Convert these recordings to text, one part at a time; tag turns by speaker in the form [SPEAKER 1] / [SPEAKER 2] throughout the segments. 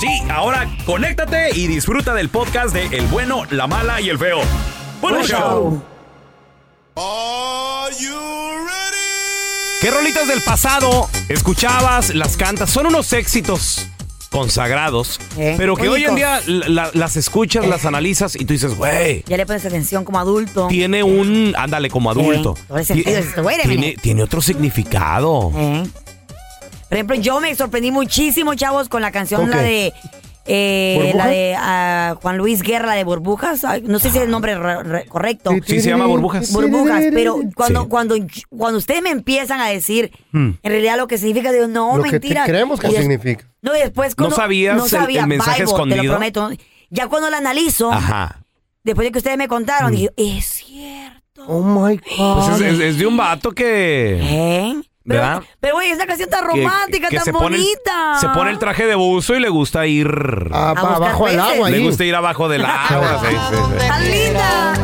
[SPEAKER 1] Sí, ahora conéctate y disfruta del podcast de El bueno, la mala y el feo. ¡Buen show! ¿Qué rolitas del pasado escuchabas, las cantas? Son unos éxitos consagrados,
[SPEAKER 2] Eh,
[SPEAKER 1] pero que hoy en día la- las escuchas, las analizas y tú dices, güey,
[SPEAKER 2] Ya le pones atención como adulto.
[SPEAKER 1] tiene un, ándale, como adulto.
[SPEAKER 2] todo el sentido,
[SPEAKER 1] Ti-
[SPEAKER 2] dices, wait a
[SPEAKER 1] tiene,
[SPEAKER 2] minute.
[SPEAKER 1] tiene otro significado.
[SPEAKER 2] Eh. Por ejemplo, yo me sorprendí muchísimo, chavos, con la canción,
[SPEAKER 3] ¿Con
[SPEAKER 2] la de. eh,
[SPEAKER 3] ¿Burbujas?
[SPEAKER 2] la de ah, Juan Luis Guerra, la de Burbujas. Ay, no sé si es el nombre re- re- correcto.
[SPEAKER 1] Sí, se llama Burbujas.
[SPEAKER 2] Burbujas, pero cuando,
[SPEAKER 1] Sí.
[SPEAKER 2] cuando, cuando ustedes me empiezan a decir en realidad lo que significa, digo, no,
[SPEAKER 3] Hmm. Lo que
[SPEAKER 2] mentira.
[SPEAKER 3] creemos que
[SPEAKER 2] Y
[SPEAKER 3] significa.
[SPEAKER 2] No, y después
[SPEAKER 1] ¿No sabías el-
[SPEAKER 2] sabía,
[SPEAKER 1] el mensaje
[SPEAKER 2] Bible, Te lo prometo. Ya cuando la analizo,
[SPEAKER 1] Ajá.
[SPEAKER 2] después de que ustedes me
[SPEAKER 3] Hmm.
[SPEAKER 2] contaron, dije, es cierto.
[SPEAKER 3] Oh my God.
[SPEAKER 1] Pues es, es- es de un vato que...
[SPEAKER 2] ¿Eh?
[SPEAKER 1] ¿Verdad?
[SPEAKER 2] pero güey, esa canción tan romántica,
[SPEAKER 1] que
[SPEAKER 2] tan
[SPEAKER 1] se pone el-
[SPEAKER 2] bonita.
[SPEAKER 1] se pone el traje de buzo y le gusta ir...
[SPEAKER 3] Ah,
[SPEAKER 2] A buscar
[SPEAKER 3] abajo al
[SPEAKER 2] peces.
[SPEAKER 3] agua
[SPEAKER 1] le
[SPEAKER 3] ahí.
[SPEAKER 1] gusta ir abajo del agua. sí, sí, sí.
[SPEAKER 2] Tan linda.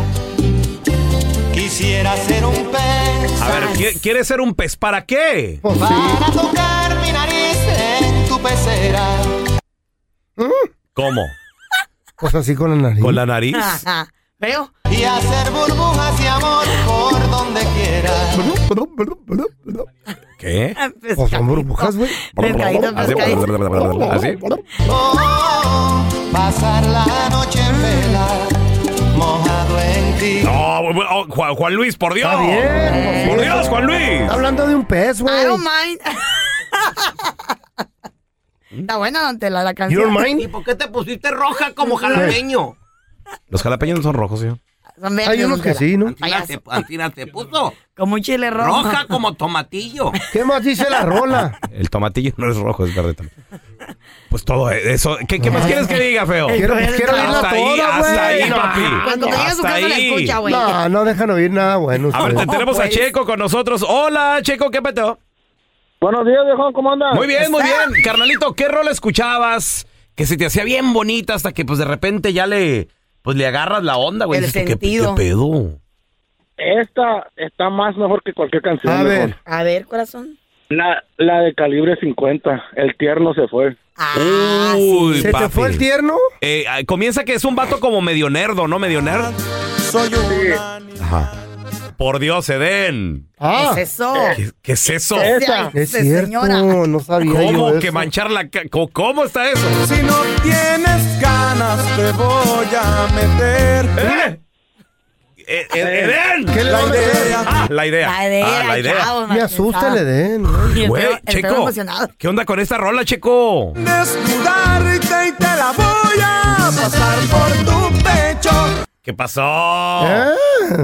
[SPEAKER 4] Quisiera ser un pez
[SPEAKER 1] A ver, ¿qui- ¿quieres ser un pez para qué?
[SPEAKER 3] Pues sí.
[SPEAKER 4] para tocar mi nariz en tu pecera.
[SPEAKER 1] ¿Cómo?
[SPEAKER 3] Pues así con la nariz.
[SPEAKER 1] ¿Con la nariz?
[SPEAKER 2] ¿Veo?
[SPEAKER 4] Y hacer burbujas y amor por donde quiera.
[SPEAKER 1] ¿Qué?
[SPEAKER 3] Pues son burbujas, güey.
[SPEAKER 2] Pescadito,
[SPEAKER 1] Así-
[SPEAKER 2] pescadito.
[SPEAKER 1] ¿Así?
[SPEAKER 4] Oh, pasar la noche en vela, mojado en ti.
[SPEAKER 1] No, oh, Juan, Juan Luis, por Dios.
[SPEAKER 3] Está bien.
[SPEAKER 1] Por Dios, Juan Luis.
[SPEAKER 3] Está hablando de un pez,
[SPEAKER 2] I
[SPEAKER 3] güey.
[SPEAKER 2] don't mind. Está buena, don Tela, la
[SPEAKER 3] You
[SPEAKER 2] canción.
[SPEAKER 3] don't mind?
[SPEAKER 5] ¿Por qué te pusiste roja como jalapeño?
[SPEAKER 1] Los jalapeños no son rojos, señor.
[SPEAKER 2] Son verdes,
[SPEAKER 3] Hay unos que sí, ¿no?
[SPEAKER 5] Antina te, Antina te puso
[SPEAKER 2] Como un chile rojo.
[SPEAKER 5] roja como tomatillo.
[SPEAKER 3] ¿Qué más dice la rola?
[SPEAKER 1] El tomatillo no es rojo, es verde también. Pues todo eso. ¿Qué, qué más quieres que diga, feo?
[SPEAKER 3] Quiero, quiero oírla
[SPEAKER 1] Hasta ahí,
[SPEAKER 3] toda, güey.
[SPEAKER 1] hasta ahí,
[SPEAKER 3] No,
[SPEAKER 1] papi.
[SPEAKER 2] Cuando llegue a su
[SPEAKER 1] Hasta
[SPEAKER 2] casa la
[SPEAKER 1] ahí.
[SPEAKER 2] escucha, güey.
[SPEAKER 3] No, no dejan oír nada bueno.
[SPEAKER 1] A ver, te-
[SPEAKER 3] ustedes.
[SPEAKER 1] tenemos a
[SPEAKER 2] pues.
[SPEAKER 1] Checo con nosotros. Hola, Checo, ¿qué peteo?
[SPEAKER 6] Buenos días, viejo, ¿cómo andas?
[SPEAKER 1] Muy bien, muy bien. Carnalito, ¿qué rol escuchabas? Que se te hacía bien bonita hasta que pues de repente ya le pues le agarras la onda, güey.
[SPEAKER 2] El
[SPEAKER 1] Dices, ¿qué-
[SPEAKER 2] sentido.
[SPEAKER 1] ¿Qué, pedo?
[SPEAKER 6] Esta está más mejor que cualquier canción.
[SPEAKER 3] A ver.
[SPEAKER 2] A ver, corazón.
[SPEAKER 6] La, la de calibre 50. El tierno se fue.
[SPEAKER 2] Ah,
[SPEAKER 1] Uy,
[SPEAKER 3] ¿Se te fue el tierno?
[SPEAKER 1] Eh, comienza que es un vato como medio nerdo, ¿no? Medio nerd. Ajá. Por Dios, Eden.
[SPEAKER 3] Ah,
[SPEAKER 2] ¿Qué es eso?
[SPEAKER 1] ¿Qué, qué es eso?
[SPEAKER 6] Esa.
[SPEAKER 3] Es cierto.
[SPEAKER 2] señora.
[SPEAKER 3] No sabía yo
[SPEAKER 1] ¿Cómo
[SPEAKER 3] eso.
[SPEAKER 1] que manchar la ca- ¿Cómo, cómo está eso?
[SPEAKER 4] Si no tienes ganas, te voy a meter.
[SPEAKER 1] ¿Eh? Eh, eh, Eden.
[SPEAKER 3] ¿Qué le
[SPEAKER 4] La
[SPEAKER 3] vamos a
[SPEAKER 4] idea.
[SPEAKER 1] Ah, la idea.
[SPEAKER 2] La idea,
[SPEAKER 1] Ah, la idea.
[SPEAKER 2] chavos,
[SPEAKER 3] Me asusta el Edén. ¿no?
[SPEAKER 2] Y el
[SPEAKER 1] Güey,
[SPEAKER 2] feo- el feo
[SPEAKER 1] Checo.
[SPEAKER 2] emocionado.
[SPEAKER 1] ¿Qué onda con esta rola, Checo?
[SPEAKER 4] Desnudarte y te la voy a pasar por tu.
[SPEAKER 1] ¿Qué pasó?
[SPEAKER 3] Ah,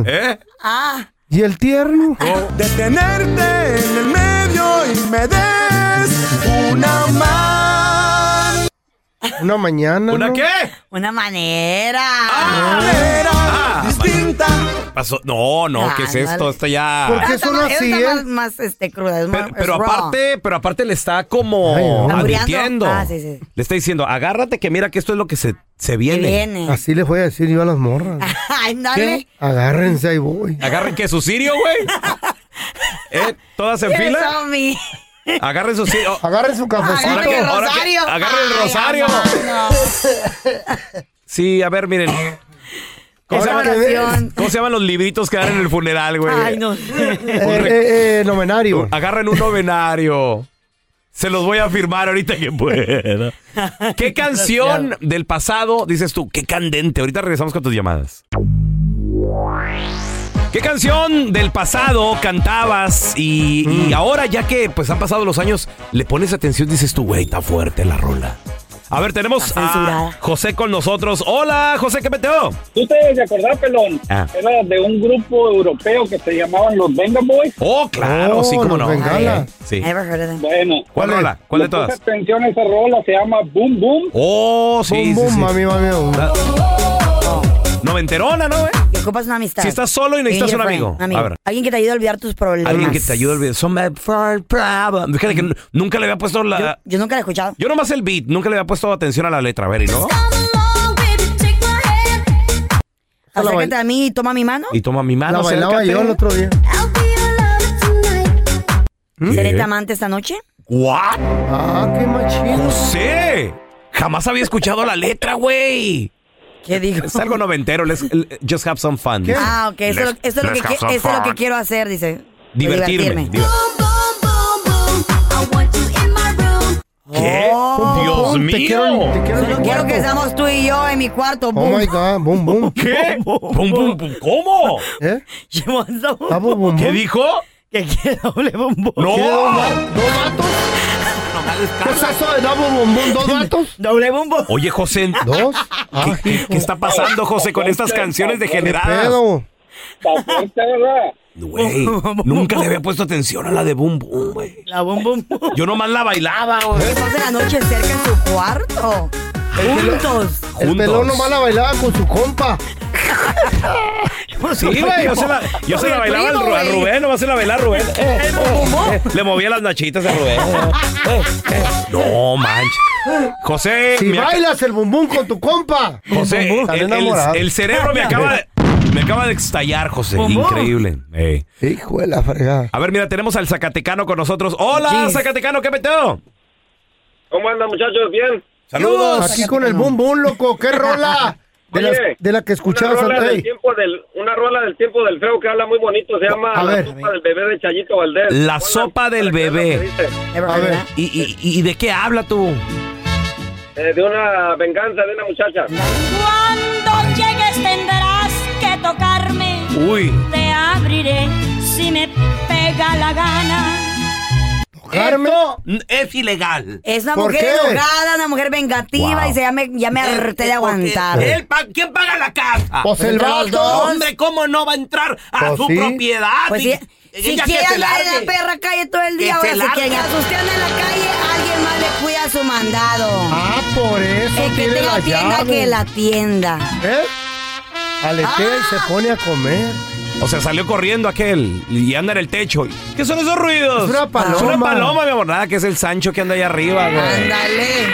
[SPEAKER 1] ¿Eh?
[SPEAKER 2] Ah,
[SPEAKER 3] ¿Y el tierno?
[SPEAKER 4] Detenerte en el medio y me des una más.
[SPEAKER 3] Una mañana.
[SPEAKER 1] ¿Una
[SPEAKER 3] ¿no?
[SPEAKER 1] qué?
[SPEAKER 2] Una manera.
[SPEAKER 1] Ah,
[SPEAKER 4] Distinta.
[SPEAKER 1] pasó. No, no, ¿qué es
[SPEAKER 2] Ándale.
[SPEAKER 1] esto? Esto ya.
[SPEAKER 3] ¿Por qué
[SPEAKER 2] Esta
[SPEAKER 3] son así,
[SPEAKER 2] esta
[SPEAKER 3] eh?
[SPEAKER 2] más, más, este, cruda. Es
[SPEAKER 1] Pero,
[SPEAKER 2] más,
[SPEAKER 1] pero
[SPEAKER 2] es raw.
[SPEAKER 1] aparte, pero aparte le está como
[SPEAKER 3] Ay, no.
[SPEAKER 1] advirtiendo.
[SPEAKER 2] Ah, sí, sí.
[SPEAKER 1] Le está diciendo, agárrate que mira que esto es lo que se, se viene.
[SPEAKER 2] viene.
[SPEAKER 3] Así les voy a decir yo a las morras.
[SPEAKER 2] Ay, dale.
[SPEAKER 3] Agárrense, ahí voy.
[SPEAKER 1] Agarren que su sirio, güey. ¿Eh? ¿Todas en fila? Agarren su sirio.
[SPEAKER 3] Agarren su cafecito.
[SPEAKER 1] Ahora que-
[SPEAKER 2] Agarren el
[SPEAKER 1] ahora que-
[SPEAKER 2] rosario.
[SPEAKER 1] agarren el
[SPEAKER 2] Ay,
[SPEAKER 1] rosario.
[SPEAKER 2] amado.
[SPEAKER 1] Sí, a ver, miren. ¿Cómo se, llaman,
[SPEAKER 2] oración.
[SPEAKER 1] cómo se llaman los libritos que dan en el funeral, güey?
[SPEAKER 2] Ay, no.
[SPEAKER 3] Eh, eh, eh, novenario.
[SPEAKER 1] Agarren un novenario. Se los voy a firmar ahorita que pueda. ¿Qué canción del pasado dices tú? Qué candente. Ahorita regresamos con tus llamadas. ¿Qué canción del pasado cantabas y, y ahora ya que pues han pasado los años le pones atención dices tú, güey, está fuerte la rola? A ver, tenemos a. José con nosotros. Hola, José, ¿qué meteo?
[SPEAKER 6] ¿Tú te debes de acordar, Pelón?
[SPEAKER 1] Ah.
[SPEAKER 6] Era de un grupo europeo que se llamaban los Venga Boys.
[SPEAKER 1] Oh, claro,
[SPEAKER 3] Oh,
[SPEAKER 1] sí, cómo
[SPEAKER 3] los
[SPEAKER 1] no.
[SPEAKER 3] Bengala.
[SPEAKER 1] Sí.
[SPEAKER 2] Never heard of them.
[SPEAKER 6] Bueno.
[SPEAKER 1] ¿Cuál rola? ¿Cuál de todas?
[SPEAKER 6] atención a esa rola, se llama Boom Boom.
[SPEAKER 1] Oh, sí,
[SPEAKER 3] Bum,
[SPEAKER 1] sí,
[SPEAKER 3] bum,
[SPEAKER 1] sí.
[SPEAKER 3] mami, mami. bum.
[SPEAKER 1] Noventerona, ¿no, güey?
[SPEAKER 2] Y ocupas una amistad.
[SPEAKER 1] Si estás solo y necesitas un amigo. A ver.
[SPEAKER 2] Alguien que te ayude a olvidar tus problemas.
[SPEAKER 1] Alguien que te ayude a olvidar. Son my first problem. Fíjate que nunca le había puesto la...
[SPEAKER 2] yo nunca la he escuchado.
[SPEAKER 1] Yo nomás el beat, nunca le había puesto atención a la letra. A ver, ¿y no?
[SPEAKER 3] la
[SPEAKER 2] Acércate a mí y toma mi mano.
[SPEAKER 1] Y toma mi mano,
[SPEAKER 3] La bailaba
[SPEAKER 1] acércate.
[SPEAKER 3] yo el otro día.
[SPEAKER 2] ¿Seré tu amante esta noche?
[SPEAKER 1] ¿What?
[SPEAKER 3] Ah, qué machín.
[SPEAKER 1] ¡José! Jamás había escuchado la letra, güey.
[SPEAKER 2] ¿Qué digo?
[SPEAKER 1] Es algo noventero. let's- just have some fun.
[SPEAKER 3] ¿Qué?
[SPEAKER 2] Ah, ok. Eso, es lo-
[SPEAKER 1] Let's-
[SPEAKER 2] eso es lo que, eso es lo que quiero hacer, dice.
[SPEAKER 1] Divertirme.
[SPEAKER 2] Divertirme.
[SPEAKER 1] Diver- ¿Qué?
[SPEAKER 2] Oh.
[SPEAKER 1] ¡Dios
[SPEAKER 3] Te
[SPEAKER 1] mío!
[SPEAKER 3] quiero, te quiero en mi
[SPEAKER 2] Solo quiero que seamos tú y yo en mi cuarto.
[SPEAKER 3] Oh
[SPEAKER 2] Boom.
[SPEAKER 3] my God, boom, boom.
[SPEAKER 1] ¿Qué? Pum, pum, pum. ¿Cómo?
[SPEAKER 3] ¿Eh? Ah, boom, boom,
[SPEAKER 1] ¿Qué
[SPEAKER 3] boom.
[SPEAKER 1] dijo?
[SPEAKER 2] Que quiere doble bombo.
[SPEAKER 1] ¡No!
[SPEAKER 3] ¿Qué, dos, va- dos vatos? ¿Qué es eso de double bombón? ¿Dos vatos?
[SPEAKER 2] Doble bombo.
[SPEAKER 1] Oye, José,
[SPEAKER 3] ¿Dos? Ah,
[SPEAKER 1] ¿qué, qué está pasando, José, con estas canciones
[SPEAKER 3] ¿Qué
[SPEAKER 1] degeneradas? Güey, nunca le había puesto atención a la de Boom Boom, güey.
[SPEAKER 2] La bom bom.
[SPEAKER 1] Yo nomás la bailaba, güey.
[SPEAKER 2] Pasen la noche cerca en su cuarto. Juntos.
[SPEAKER 3] El
[SPEAKER 1] Juntos.
[SPEAKER 3] pelón nomás la bailaba con su compa.
[SPEAKER 1] Sí, güey, yo se la, yo se la bailaba al, Ru- al. Rubén, nomás se la bailaba al Rubén. Eh, eh, le movía las nachitas a Rubén. Eh, eh. No, manch. José,
[SPEAKER 3] Si
[SPEAKER 1] me ac-
[SPEAKER 3] bailas el bumbum con tu compa.
[SPEAKER 1] José, el, el-
[SPEAKER 3] enamorados.
[SPEAKER 1] el cerebro me acaba de, me acaba de estallar, José. Increíble. Ey.
[SPEAKER 3] Hijo de la fregada.
[SPEAKER 1] A ver, mira, tenemos al Zacatecano con nosotros. Hola,
[SPEAKER 2] Jeez.
[SPEAKER 1] Zacatecano, ¿qué peteo?
[SPEAKER 6] ¿Cómo andan, muchachos? ¿Bien?
[SPEAKER 1] Saludos.
[SPEAKER 3] Aquí con el bum bum, loco. ¿Qué rola? De,
[SPEAKER 6] Oye,
[SPEAKER 3] las- de la que escuchabas
[SPEAKER 6] una rola,
[SPEAKER 3] antes.
[SPEAKER 6] del tiempo del, una rola del tiempo del feo que habla muy bonito, se llama
[SPEAKER 3] A
[SPEAKER 6] La
[SPEAKER 3] ver.
[SPEAKER 6] sopa del bebé de Chayito Valdés.
[SPEAKER 1] La
[SPEAKER 6] Ponla
[SPEAKER 1] sopa del bebé.
[SPEAKER 3] A ver.
[SPEAKER 2] that.
[SPEAKER 1] ¿Y, y, y de qué habla tú?
[SPEAKER 6] Eh, de una venganza de una muchacha.
[SPEAKER 7] Cuando llegues tendrás que tocarme.
[SPEAKER 1] Uy.
[SPEAKER 7] Te abriré si me pega la gana.
[SPEAKER 3] Carmen.
[SPEAKER 5] Esto es ilegal.
[SPEAKER 2] Es una
[SPEAKER 3] ¿Por
[SPEAKER 2] mujer
[SPEAKER 3] qué?
[SPEAKER 2] enojada, una mujer vengativa.
[SPEAKER 1] Wow.
[SPEAKER 2] Dice, ya me, ya me harté de aguantar.
[SPEAKER 5] Él ¿Quién paga la casa?
[SPEAKER 3] Pues el vato.
[SPEAKER 5] Hombre, ¿cómo no va a entrar a
[SPEAKER 3] Pues
[SPEAKER 5] su
[SPEAKER 3] sí.
[SPEAKER 5] propiedad?
[SPEAKER 2] Pues
[SPEAKER 5] Y-
[SPEAKER 2] si, quiere
[SPEAKER 5] se
[SPEAKER 2] andar en la perra calle todo el día,
[SPEAKER 5] se
[SPEAKER 2] ahora si
[SPEAKER 5] largue.
[SPEAKER 2] quieren a usted anda en la calle, alguien más le cuida su mandado.
[SPEAKER 3] Ah, por eso
[SPEAKER 2] El que
[SPEAKER 3] tiene
[SPEAKER 2] tenga
[SPEAKER 3] la
[SPEAKER 2] tienda,
[SPEAKER 3] llave.
[SPEAKER 2] que la tienda.
[SPEAKER 3] ¿Eh? Aletea y se
[SPEAKER 2] Ah.
[SPEAKER 3] pone a comer.
[SPEAKER 1] O sea, salió corriendo aquel y anda en el techo. ¿Qué son esos ruidos?
[SPEAKER 3] Es una paloma.
[SPEAKER 1] Es una paloma, mi amor. Nada, que es el Sancho que anda allá arriba, güey.
[SPEAKER 2] Ándale.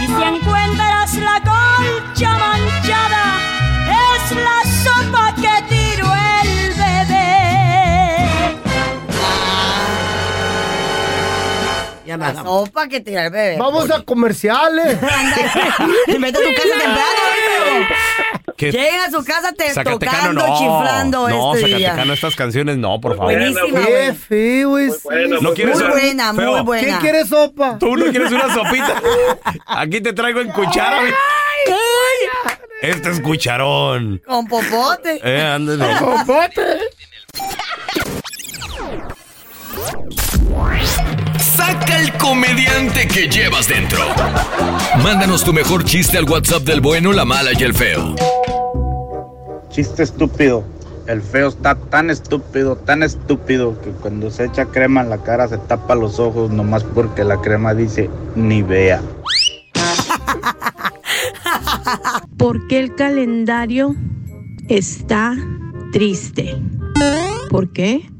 [SPEAKER 7] Y si encuentras la colcha
[SPEAKER 5] Ya
[SPEAKER 2] La sopa que tira el bebé.
[SPEAKER 3] Vamos a comerciales.
[SPEAKER 2] Vete a tu casa temprano.
[SPEAKER 1] ¿Qué?
[SPEAKER 2] Lleguen a su casa te
[SPEAKER 1] Zacatecano,
[SPEAKER 2] tocando,
[SPEAKER 1] no.
[SPEAKER 2] chiflando
[SPEAKER 1] no,
[SPEAKER 2] este día.
[SPEAKER 1] Zacatecano, estas canciones no, por favor.
[SPEAKER 2] Buenísima,
[SPEAKER 3] Qué feo es.
[SPEAKER 6] Bueno,
[SPEAKER 1] ¿No
[SPEAKER 6] pues,
[SPEAKER 1] quieres
[SPEAKER 2] Muy buena, muy
[SPEAKER 1] feo?
[SPEAKER 2] buena.
[SPEAKER 3] ¿Qué quieres sopa?
[SPEAKER 1] ¿Tú no quieres una sopita? Aquí te traigo en cuchara. güey. Este es cucharón.
[SPEAKER 2] Con popote.
[SPEAKER 1] Eh, ándale.
[SPEAKER 8] Saca el comediante que llevas dentro. Mándanos tu mejor chiste al WhatsApp del bueno, la mala y el feo.
[SPEAKER 9] Chiste estúpido. El feo está tan estúpido, tan estúpido que cuando se echa crema en la cara se tapa los ojos nomás porque la crema dice ni vea.
[SPEAKER 10] ¿Por qué el calendario está triste? ¿Por qué?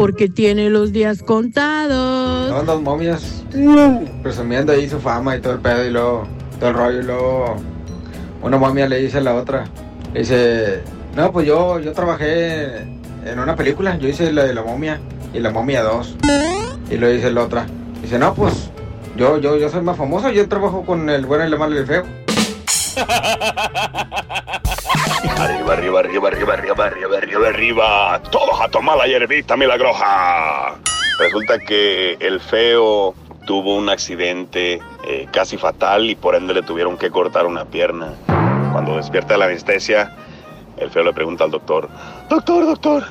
[SPEAKER 10] Porque tiene los días contados.
[SPEAKER 11] Estaban dos momias presumiendo ahí su fama y todo el pedo y luego todo el rollo y luego una momia le dice a la otra, le dice, no pues yo, yo trabajé en una película, yo hice la de la momia y la momia 2 y lo dice la otra, dice no pues yo, yo, yo soy más famoso, yo trabajo con el bueno, el malo y el feo.
[SPEAKER 12] Arriba, arriba, arriba, arriba, arriba, arriba, arriba, arriba. Todos a tomar la hierbita milagrosa. Resulta que el feo tuvo un accidente eh, casi fatal y por ende le tuvieron que cortar una pierna. Cuando despierta de la anestesia, el feo le pregunta al doctor, Doctor, doctor,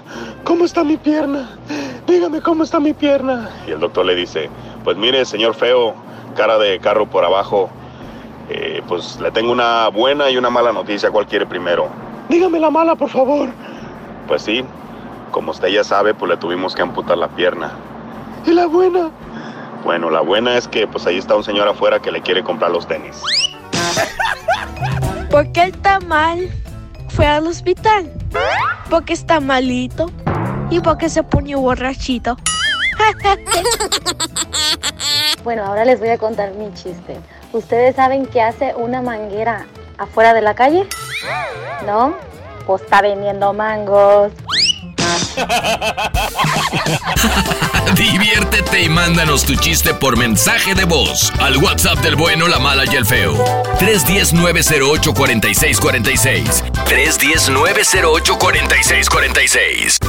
[SPEAKER 12] ¿cómo está mi pierna? Dígame cómo está mi pierna. Y el doctor le dice, pues mire, señor feo, cara de carro por abajo, eh, pues le tengo una buena y una mala noticia. ¿Cuál quiere primero? Dígame la mala, por favor. Pues sí, como usted ya sabe, pues le tuvimos que amputar la pierna. ¿Y la buena? Bueno, la buena es que pues ahí está un señor afuera que le quiere comprar los tenis.
[SPEAKER 10] ¿Por qué el tamal fue al hospital? Porque está malito y porque se pone borrachito.
[SPEAKER 13] Bueno, ahora les voy a contar mi chiste. ¿Ustedes saben qué hace una manguera afuera de la calle? ¿No? Pues está vendiendo mangos.
[SPEAKER 8] Diviértete y mándanos tu chiste por mensaje de voz al WhatsApp del bueno, la mala y el feo. 310-908-4646. 310-908-4646.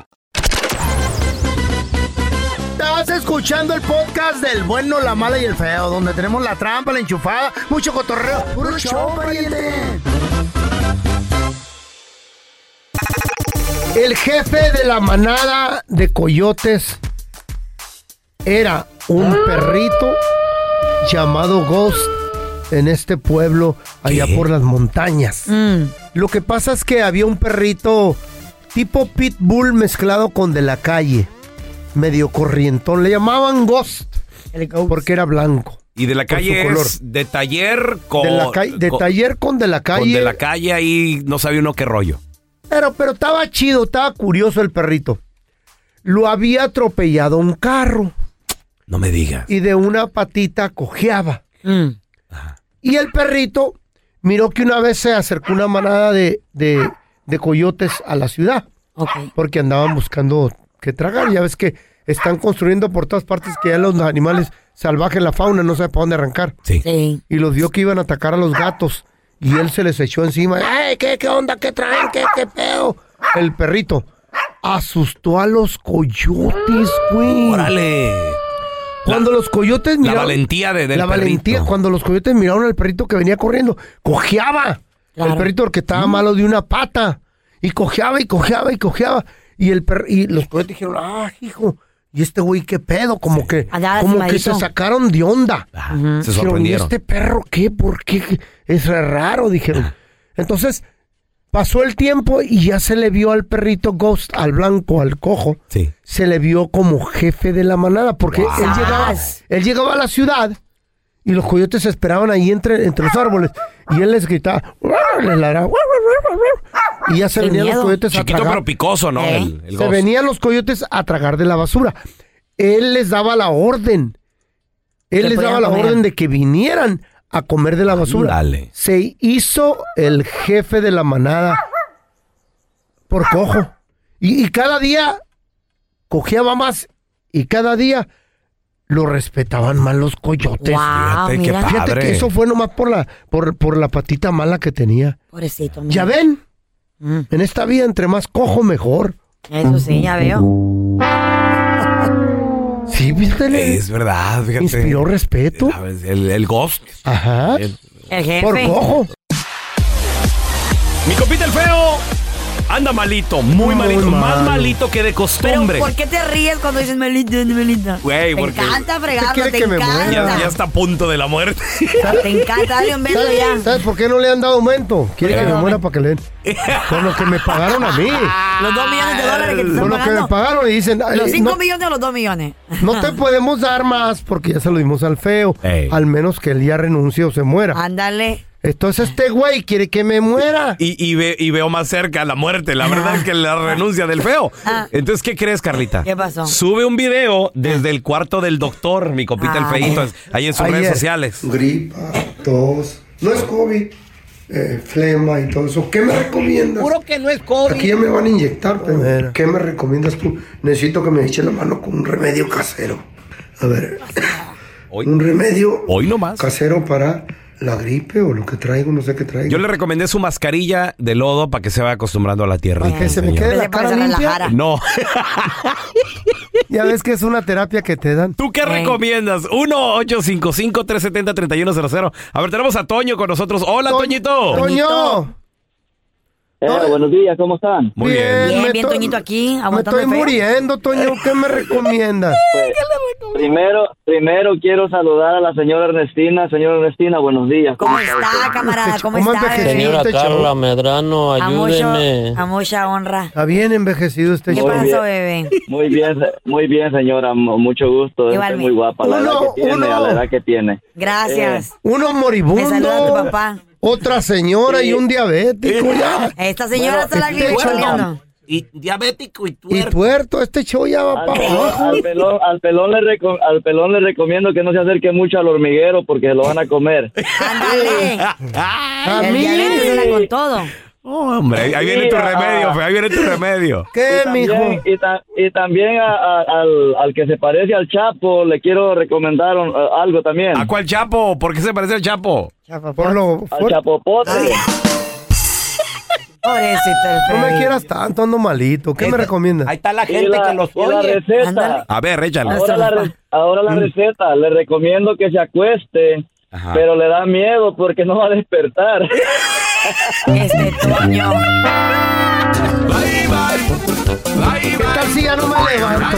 [SPEAKER 3] Estás escuchando el podcast del bueno, la mala y el feo, donde tenemos la trampa, la enchufada, mucho cotorreo. ¡Puro show, pariente! El jefe de la manada de coyotes era un perrito llamado Ghost en este pueblo allá por las montañas. Lo que pasa es que había un perrito tipo pitbull mezclado con de la calle, medio corrientón. Le llamaban Ghost porque era blanco.
[SPEAKER 1] Y de la calle
[SPEAKER 3] color.
[SPEAKER 1] es de taller con...
[SPEAKER 3] De, la calle- de
[SPEAKER 1] con-
[SPEAKER 3] taller con de la
[SPEAKER 1] con
[SPEAKER 3] calle.
[SPEAKER 1] de la calle ahí no sabía uno qué rollo.
[SPEAKER 3] Pero, pero estaba chido, estaba curioso el perrito. Lo había atropellado un carro
[SPEAKER 1] No me digas.
[SPEAKER 3] y de una patita cojeaba. Y el perrito miró que una vez se acercó una manada de, de- de coyotes a la ciudad. Porque andaban buscando qué tragar. Ya ves que están construyendo por todas partes que ya los animales salvajes, la fauna, no sabe para dónde arrancar.
[SPEAKER 1] Sí.
[SPEAKER 3] Y los vio que iban a atacar a los gatos. Y él se les echó encima. ¡Ey, qué, qué onda! ¿Qué traen? ¿Qué, qué pedo? El perrito asustó a los coyotes, güey.
[SPEAKER 1] ¡Órale!
[SPEAKER 3] Cuando los coyotes
[SPEAKER 1] La
[SPEAKER 3] miraron...
[SPEAKER 1] valentía de, del
[SPEAKER 3] La valentía, cuando los coyotes miraron al perrito que venía corriendo, cojeaba.
[SPEAKER 1] Claro.
[SPEAKER 3] El perrito porque estaba malo de una pata. Y cojeaba y cojeaba y cojeaba. Y, el per- y los coyotes dijeron, ah, hijo, ¿y este güey qué pedo? Como que, como que se sacaron de onda.
[SPEAKER 1] se
[SPEAKER 3] Dijeron, ¿y
[SPEAKER 1] sorprendieron.
[SPEAKER 3] este perro qué? ¿Por qué? Es raro, dijeron. Entonces, pasó el tiempo y ya se le vio al perrito Ghost, al blanco, al cojo. Se le vio como jefe de la manada porque él llegaba, él llegaba a la ciudad Y los coyotes se esperaban ahí entre, entre los árboles. Y él les gritaba, les ladraba, y ya se
[SPEAKER 1] Qué
[SPEAKER 3] venían los coyotes a
[SPEAKER 1] Chiquito
[SPEAKER 3] tragar.
[SPEAKER 1] pero picoso, ¿no? El- el
[SPEAKER 3] se venían los coyotes a tragar de la basura. Él les daba la orden. Él
[SPEAKER 1] ¿Qué
[SPEAKER 3] les daba
[SPEAKER 1] podían
[SPEAKER 3] la
[SPEAKER 1] comer?
[SPEAKER 3] orden de que vinieran a comer de la basura.
[SPEAKER 1] Ándale.
[SPEAKER 3] Se hizo el jefe de la manada por cojo. Y, y cada día cojeaba más y cada día lo respetaban más los coyotes.
[SPEAKER 2] Guau, Fíjate, qué.
[SPEAKER 3] Fíjate
[SPEAKER 1] padre.
[SPEAKER 3] que eso fue nomás por la, por, por la patita mala que tenía.
[SPEAKER 2] Pobrecito.
[SPEAKER 3] ¿Ya
[SPEAKER 2] mira.
[SPEAKER 3] ven? En esta vida, entre más cojo, mejor.
[SPEAKER 2] Eso sí, ya veo.
[SPEAKER 3] Sí, ¿viste?
[SPEAKER 1] Es verdad, fíjate.
[SPEAKER 3] Inspiró respeto.
[SPEAKER 1] El, el ghost.
[SPEAKER 3] Ajá.
[SPEAKER 1] El-
[SPEAKER 2] El jefe.
[SPEAKER 3] Por cojo.
[SPEAKER 1] Mi compita el feo anda malito, muy,
[SPEAKER 3] Muy
[SPEAKER 1] malito, más malito que de
[SPEAKER 2] Pero
[SPEAKER 1] costumbre.
[SPEAKER 2] ¿por qué te ríes cuando dices Melita, Melita?
[SPEAKER 1] Güey,
[SPEAKER 2] te
[SPEAKER 1] porque-
[SPEAKER 2] encanta fregarlo,
[SPEAKER 3] quiere
[SPEAKER 2] te
[SPEAKER 3] que me
[SPEAKER 2] encanta.
[SPEAKER 1] Ya, ya está a punto de la muerte.
[SPEAKER 2] Te encanta, dale un beso
[SPEAKER 3] ¿Sabes,
[SPEAKER 2] ya.
[SPEAKER 3] sabes por qué no le han dado aumento? Quiere
[SPEAKER 2] ¿Por
[SPEAKER 3] que me muera para que le den. Con lo que me pagaron a mí.
[SPEAKER 2] Los dos millones de dólares que te están
[SPEAKER 3] Con lo que me pagaron y dicen,
[SPEAKER 2] Los cinco
[SPEAKER 3] no,
[SPEAKER 2] millones o los dos millones.
[SPEAKER 3] no te podemos dar más porque ya se lo dimos al feo.
[SPEAKER 1] Ey.
[SPEAKER 3] Al menos que él ya renuncie o se muera.
[SPEAKER 2] Ándale.
[SPEAKER 3] Entonces este güey quiere que me muera.
[SPEAKER 1] Y, y, ve- y veo más cerca la muerte. La verdad es que la renuncia del feo.
[SPEAKER 2] Ah.
[SPEAKER 1] Entonces, ¿qué crees, Carlita?
[SPEAKER 2] ¿Qué pasó?
[SPEAKER 1] Sube un video desde el cuarto del doctor, mi compita el feito, ahí en sus
[SPEAKER 3] Ayer.
[SPEAKER 1] redes sociales.
[SPEAKER 3] Gripa, tos. No es COVID. eh, flema y todo eso. ¿Qué me recomiendas?
[SPEAKER 5] Juro que no es COVID.
[SPEAKER 3] Aquí ya me van a inyectar, pero ¿qué me recomiendas tú? Necesito que me eche la mano con un remedio casero. A ver,
[SPEAKER 1] Hoy,
[SPEAKER 3] un remedio
[SPEAKER 1] hoy nomás.
[SPEAKER 3] casero para la gripe o lo que traigo, no sé qué traigo.
[SPEAKER 1] Yo le recomendé su mascarilla de lodo para que se vaya acostumbrando a la tierra.
[SPEAKER 3] Para que se me quede la cara limpia.
[SPEAKER 1] No.
[SPEAKER 3] Ya ves que es una terapia que te dan.
[SPEAKER 1] ¿Tú qué
[SPEAKER 2] Ey.
[SPEAKER 1] recomiendas? 1-855-370-3100. A ver, tenemos a Toño con nosotros. Hola,
[SPEAKER 3] To-
[SPEAKER 1] Toñito.
[SPEAKER 3] Toño.
[SPEAKER 6] Eh, buenos días, ¿cómo están?
[SPEAKER 1] Muy bien.
[SPEAKER 2] Bien, bien,
[SPEAKER 3] to-
[SPEAKER 2] Toñito aquí,
[SPEAKER 3] Me estoy
[SPEAKER 2] feo.
[SPEAKER 3] muriendo, Toño. ¿Qué me recomiendas?
[SPEAKER 6] Primero, primero quiero saludar a la señora Ernestina. Señora Ernestina, buenos días.
[SPEAKER 2] ¿Cómo está, camarada? ¿Cómo
[SPEAKER 3] ¿Cómo
[SPEAKER 2] está, bebé?
[SPEAKER 3] este show?
[SPEAKER 14] Medrano,
[SPEAKER 2] A mucho, a mucha honra.
[SPEAKER 3] Está bien envejecido este
[SPEAKER 2] ¿Qué pasó, bebé?
[SPEAKER 6] Muy bien, muy bien, señora. mu- Mucho gusto. Está
[SPEAKER 2] Igualmente.
[SPEAKER 6] muy guapa. La edad
[SPEAKER 3] Uno,
[SPEAKER 6] que tiene,
[SPEAKER 3] uno.
[SPEAKER 6] a la edad que tiene.
[SPEAKER 2] Gracias.
[SPEAKER 3] Uno
[SPEAKER 2] Me
[SPEAKER 3] moribundo.
[SPEAKER 2] saluda tu papá.
[SPEAKER 3] Otra señora y un diabético ya.
[SPEAKER 2] Esta señora está la
[SPEAKER 3] este
[SPEAKER 2] bien
[SPEAKER 3] show-
[SPEAKER 2] choleando.
[SPEAKER 5] Y diabético y
[SPEAKER 3] Y
[SPEAKER 5] tuerto.
[SPEAKER 3] tuerto, este show ya va
[SPEAKER 6] Al
[SPEAKER 3] para
[SPEAKER 6] pelón,
[SPEAKER 3] abajo.
[SPEAKER 6] al pelón, al pelón le reco- al pelón le recomiendo que no se acerque mucho al hormiguero porque se lo van a comer.
[SPEAKER 2] Ándale.
[SPEAKER 3] A mí.
[SPEAKER 2] con todo.
[SPEAKER 1] Oh, hombre, ahí, ahí viene tu remedio,
[SPEAKER 6] ah.
[SPEAKER 1] fe, ahí viene tu remedio.
[SPEAKER 3] ¿Qué,
[SPEAKER 6] Y también,
[SPEAKER 3] mijo?
[SPEAKER 6] y, ta- y también a- a- al, al que se parece al Chapo le quiero recomendar un- eh, algo también.
[SPEAKER 1] ¿A cuál Chapo? ¿Por qué se parece al Chapo?
[SPEAKER 3] Por lo
[SPEAKER 6] Al. Chapopote.
[SPEAKER 2] Pobrecito el
[SPEAKER 3] No me quieras tanto, ando malito. ¿Qué me recomiendas?
[SPEAKER 5] Ahí está la gente
[SPEAKER 6] la-
[SPEAKER 5] que los
[SPEAKER 6] y la
[SPEAKER 5] oye.
[SPEAKER 6] receta.
[SPEAKER 2] Ándale.
[SPEAKER 1] A ver, échale.
[SPEAKER 6] Ahora la, re- ahora la receta, le recomiendo que se acueste,
[SPEAKER 1] Ajá.
[SPEAKER 6] pero le da miedo porque no va a despertar.
[SPEAKER 2] Este Toño.
[SPEAKER 3] ¿Qué tal si ya no me levanto?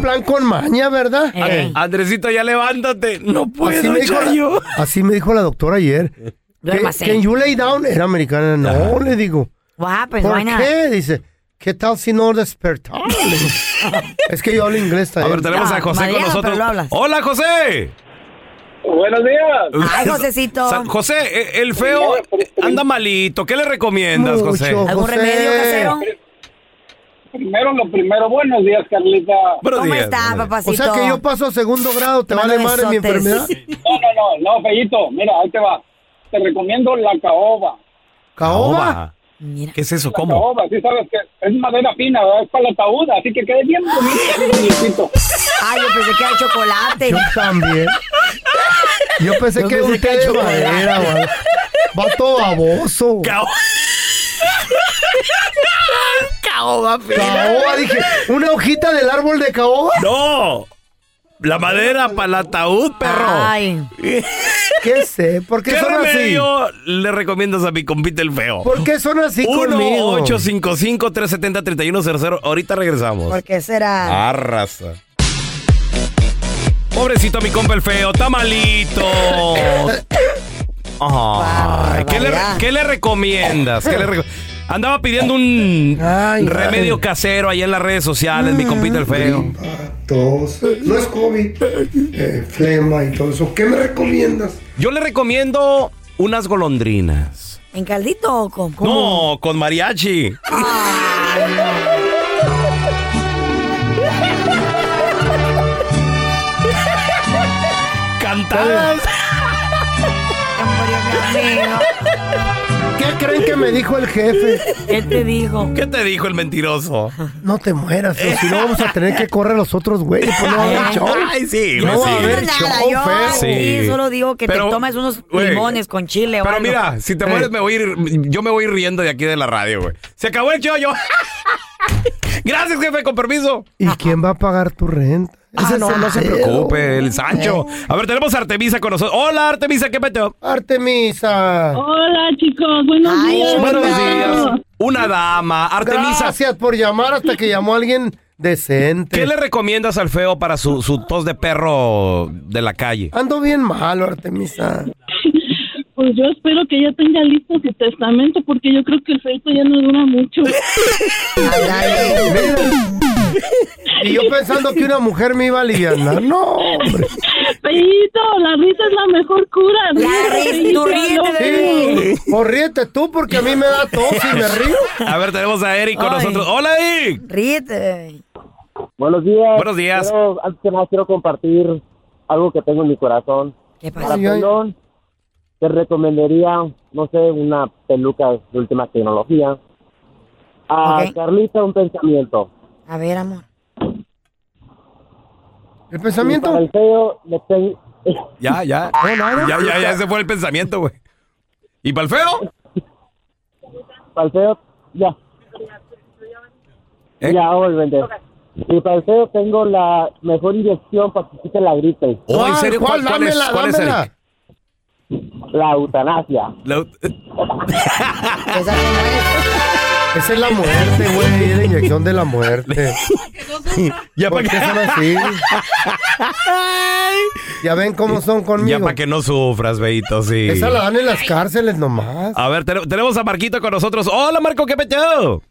[SPEAKER 3] Plan con maña, ¿verdad?
[SPEAKER 2] Eh.
[SPEAKER 1] Andresito, ya levántate. No puedo,
[SPEAKER 3] Así me, dijo la, así me dijo la doctora ayer. Que,
[SPEAKER 2] Duérmase.
[SPEAKER 3] que you lay down era americana. No, le digo.
[SPEAKER 2] What happened?
[SPEAKER 3] ¿Por qué? Dice, ¿qué tal si no despertar? Es que yo hablo inglés
[SPEAKER 1] A
[SPEAKER 3] también.
[SPEAKER 1] ver, tenemos
[SPEAKER 2] No,
[SPEAKER 1] a José
[SPEAKER 2] Mariano,
[SPEAKER 1] con nosotros. Hola, José.
[SPEAKER 6] Buenos días.
[SPEAKER 2] Ay, Josecito.
[SPEAKER 1] José, eh, el feo anda malito. ¿Qué le recomiendas, José?
[SPEAKER 2] ¿Algún
[SPEAKER 3] José.
[SPEAKER 2] remedio casero?
[SPEAKER 6] Primero lo primero, buenos días, Carlita.
[SPEAKER 1] Buenos
[SPEAKER 2] ¿Cómo
[SPEAKER 1] días,
[SPEAKER 2] está, papacito?
[SPEAKER 3] O sea que yo paso a segundo grado, ¿te vale madre mi enfermedad?
[SPEAKER 6] No, no, no, no, Fellito, mira, ahí te va. Te recomiendo la caoba.
[SPEAKER 3] ¿Caoba?
[SPEAKER 1] Caoba.
[SPEAKER 2] Mira.
[SPEAKER 1] ¿Qué es eso?
[SPEAKER 6] La
[SPEAKER 1] ¿Cómo?
[SPEAKER 6] caoba, sí sabes que es madera fina, ¿verdad? es para el ataúd, así que quede bien bonito.
[SPEAKER 2] Ay, yo pensé que era chocolate.
[SPEAKER 3] Yo también. Yo pensé
[SPEAKER 2] Yo
[SPEAKER 3] que
[SPEAKER 2] pensé
[SPEAKER 3] un
[SPEAKER 2] chocolate.
[SPEAKER 3] madera, güey. Va todo baboso.
[SPEAKER 1] Cao-
[SPEAKER 2] Caoba,
[SPEAKER 3] Caoba, dije, ¿una hojita del árbol de caoba?
[SPEAKER 1] No. La madera para el ataúd, perro.
[SPEAKER 2] Ay.
[SPEAKER 3] ¿Qué sé? ¿Por qué,
[SPEAKER 1] ¿Qué
[SPEAKER 3] son así?
[SPEAKER 1] remedio le recomiendas a mi compita el feo?
[SPEAKER 3] ¿Por qué son así conmigo?
[SPEAKER 1] 1-855-370-3100. Ahorita regresamos.
[SPEAKER 2] ¿Por qué será?
[SPEAKER 1] Arrasa. Pobrecito mi compa el feo, está malito. Ay, ¿qué, le,
[SPEAKER 2] Barbaridad.
[SPEAKER 1] qué le recomiendas? ¿Qué le reco- Andaba pidiendo un remedio casero ahí en las redes sociales, mi compita el feo.
[SPEAKER 3] Tos. No es COVID, eh, flema y todo eso. ¿Qué me recomiendas?
[SPEAKER 1] Yo le recomiendo unas golondrinas.
[SPEAKER 2] ¿En caldito o con?
[SPEAKER 1] No, con mariachi. Cantadas.
[SPEAKER 3] Creen que me dijo el jefe?
[SPEAKER 2] ¿Qué te dijo?
[SPEAKER 1] ¿Qué te dijo el mentiroso?
[SPEAKER 3] No te mueras, feo, si no vamos a tener que correr los otros güeyes. Pues no va a haber show.
[SPEAKER 1] Ay, sí,
[SPEAKER 3] no
[SPEAKER 1] güey,
[SPEAKER 3] va a haber
[SPEAKER 2] Nada,
[SPEAKER 3] show,
[SPEAKER 2] yo
[SPEAKER 3] feo.
[SPEAKER 2] sí, solo digo que
[SPEAKER 1] Pero,
[SPEAKER 2] te tomes unos
[SPEAKER 1] güey,
[SPEAKER 2] limones con chile o
[SPEAKER 1] Pero
[SPEAKER 2] algo.
[SPEAKER 1] mira, si te mueres me voy a ir, yo me voy a ir riendo de aquí de la radio, güey. Se acabó el show, yo. Gracias, jefe, con permiso.
[SPEAKER 3] ¿Y quién va a pagar tu renta?
[SPEAKER 1] Ah, no, no se preocupe, el Sancho. A ver, tenemos a Artemisa con nosotros. Hola, Artemisa, ¿qué peteo?
[SPEAKER 3] Artemisa.
[SPEAKER 14] Hola chicos, buenos días.
[SPEAKER 1] Buenos días. Una dama. Artemisa,
[SPEAKER 3] Gracias por llamar hasta que llamó alguien decente.
[SPEAKER 1] ¿qué le recomiendas al feo para su, su tos de perro de la calle?
[SPEAKER 3] Ando bien malo, Artemisa.
[SPEAKER 14] Pues yo espero que ya tenga listo su testamento porque yo creo que el feito ya no dura mucho.
[SPEAKER 3] Y yo pensando que una mujer me iba a aliviar. No, hombre.
[SPEAKER 14] Feito, la risa es la mejor cura.
[SPEAKER 2] La risa, tú ríete,
[SPEAKER 3] Sí. Pues ríete tú porque a mí me da tos y me río.
[SPEAKER 1] A ver, tenemos a Eric con
[SPEAKER 2] Ay.
[SPEAKER 1] nosotros. Hola, Eric.
[SPEAKER 2] Ríete.
[SPEAKER 15] Buenos días.
[SPEAKER 1] Buenos días.
[SPEAKER 15] Quiero- antes que nada quiero compartir algo que tengo en mi corazón.
[SPEAKER 2] ¿Qué
[SPEAKER 15] Para
[SPEAKER 2] pasa?
[SPEAKER 15] Pelón, te recomendaría, no sé, una peluca de última tecnología. A. Carlita un pensamiento.
[SPEAKER 2] A ver, amor.
[SPEAKER 3] ¿El
[SPEAKER 15] Y
[SPEAKER 3] pensamiento?
[SPEAKER 15] para el feo le tengo...
[SPEAKER 1] Ya, ya. Ya, ya, ya se fue el pensamiento, güey. ¿Y para el feo?
[SPEAKER 15] Para el feo, ya.
[SPEAKER 1] ¿Eh?
[SPEAKER 15] Ya, voy a vender. Y para el feo tengo la mejor inyección para que quite la gripe.
[SPEAKER 1] Oh, ¿en serio? ¿Cuál, cuál es,
[SPEAKER 3] Dámela,
[SPEAKER 1] cuál es,
[SPEAKER 3] dámela.
[SPEAKER 1] Eric?
[SPEAKER 15] La eutanasia.
[SPEAKER 1] La-
[SPEAKER 2] Esa no es.
[SPEAKER 3] Esa es la muerte, güey. Es la inyección de la muerte.
[SPEAKER 1] Ya
[SPEAKER 3] ¿Por
[SPEAKER 1] para
[SPEAKER 3] qué
[SPEAKER 1] que,
[SPEAKER 3] son así? Ya ven cómo son
[SPEAKER 1] ya
[SPEAKER 3] conmigo.
[SPEAKER 1] pa' que no sufras, Beito, sí.
[SPEAKER 3] Esa la dan en las cárceles nomás.
[SPEAKER 1] A ver, te- tenemos a Marquito con nosotros. Hola, Marco, ¿qué peteo?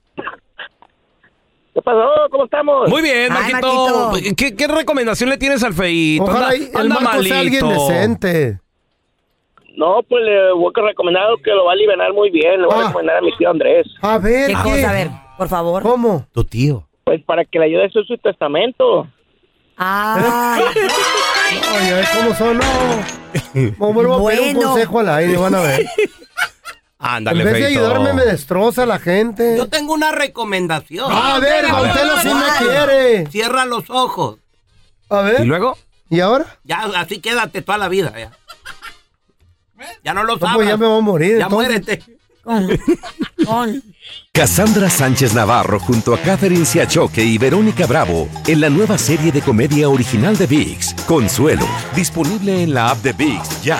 [SPEAKER 15] ¿Qué pasó? ¿Cómo estamos?
[SPEAKER 1] Muy bien,
[SPEAKER 2] Ay,
[SPEAKER 1] Marquito.
[SPEAKER 2] Marquito.
[SPEAKER 1] ¿Qué, qué recomendación le tienes al feito?
[SPEAKER 3] Ojalá
[SPEAKER 1] Anda-
[SPEAKER 3] el
[SPEAKER 1] anda
[SPEAKER 3] Marco sea alguien
[SPEAKER 1] malito.
[SPEAKER 3] decente.
[SPEAKER 15] No, pues le voy a recomendar que lo va a aliviar muy bien. Le voy
[SPEAKER 3] Ah.
[SPEAKER 15] a recomendar a mi tío Andrés.
[SPEAKER 3] A ver,
[SPEAKER 2] ¿Qué cosa? A ver, por favor.
[SPEAKER 3] ¿Cómo?
[SPEAKER 1] Tu tío.
[SPEAKER 15] Pues para que le ayude a hacer su testamento.
[SPEAKER 2] Ay,
[SPEAKER 3] Ay, ay, ¿cómo son? No. Vuelvo a pedir un consejo al aire, van a ver.
[SPEAKER 1] Ándale,
[SPEAKER 3] en vez de
[SPEAKER 1] feito.
[SPEAKER 3] ayudarme, me destroza la gente.
[SPEAKER 5] Yo tengo una recomendación.
[SPEAKER 3] A ver, Gautelo sí me quiere.
[SPEAKER 5] Cierra los ojos.
[SPEAKER 3] A
[SPEAKER 1] ¿Y
[SPEAKER 3] ver,
[SPEAKER 1] luego?
[SPEAKER 3] ¿y ahora?
[SPEAKER 5] Ya, así quédate toda la vida. Ya, ya no lo
[SPEAKER 3] No,
[SPEAKER 5] sabes.
[SPEAKER 3] pues ya me voy a morir.
[SPEAKER 5] Ya
[SPEAKER 3] entonces.
[SPEAKER 5] muérete.
[SPEAKER 16] Cassandra Sánchez Navarro junto a Catherine Siachoque y Verónica Bravo en la nueva serie de comedia original de VIX, Consuelo, disponible en la app de VIX ya.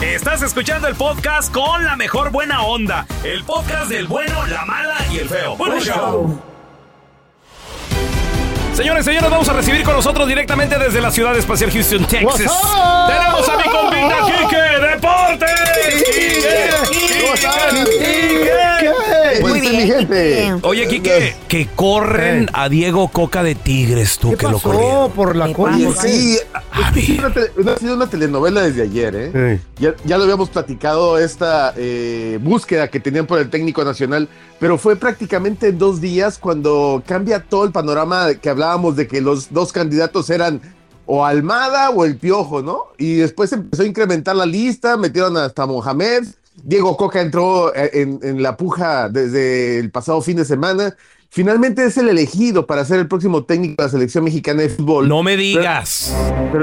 [SPEAKER 1] Estás escuchando el podcast con la mejor buena onda. El podcast del bueno, la mala y el feo. Bueno, show. Señores, señores, vamos a recibir con nosotros directamente desde la ciudad espacial Houston, Texas. Tenemos a mi compita Quique Deportes.
[SPEAKER 3] Muy
[SPEAKER 2] bien.
[SPEAKER 3] gente.
[SPEAKER 1] Oye, Kike, que corren a Diego Coca de Tigres, tú que lo corrieron.
[SPEAKER 3] por la
[SPEAKER 17] Oye, sí, es una tele- ha sido una telenovela desde ayer, ¿eh? Ya, ya lo habíamos platicado, esta eh, búsqueda que tenían por el técnico nacional, pero fue prácticamente en dos días cuando cambia todo el panorama que hablábamos de que los dos candidatos eran o Almada o el Piojo, ¿no? Y después empezó a incrementar la lista, metieron hasta Mohamed. Diego Coca entró eh, en, en la puja desde el pasado fin de semana. Finalmente es el elegido para ser el próximo técnico de la selección mexicana de fútbol.
[SPEAKER 1] No me digas.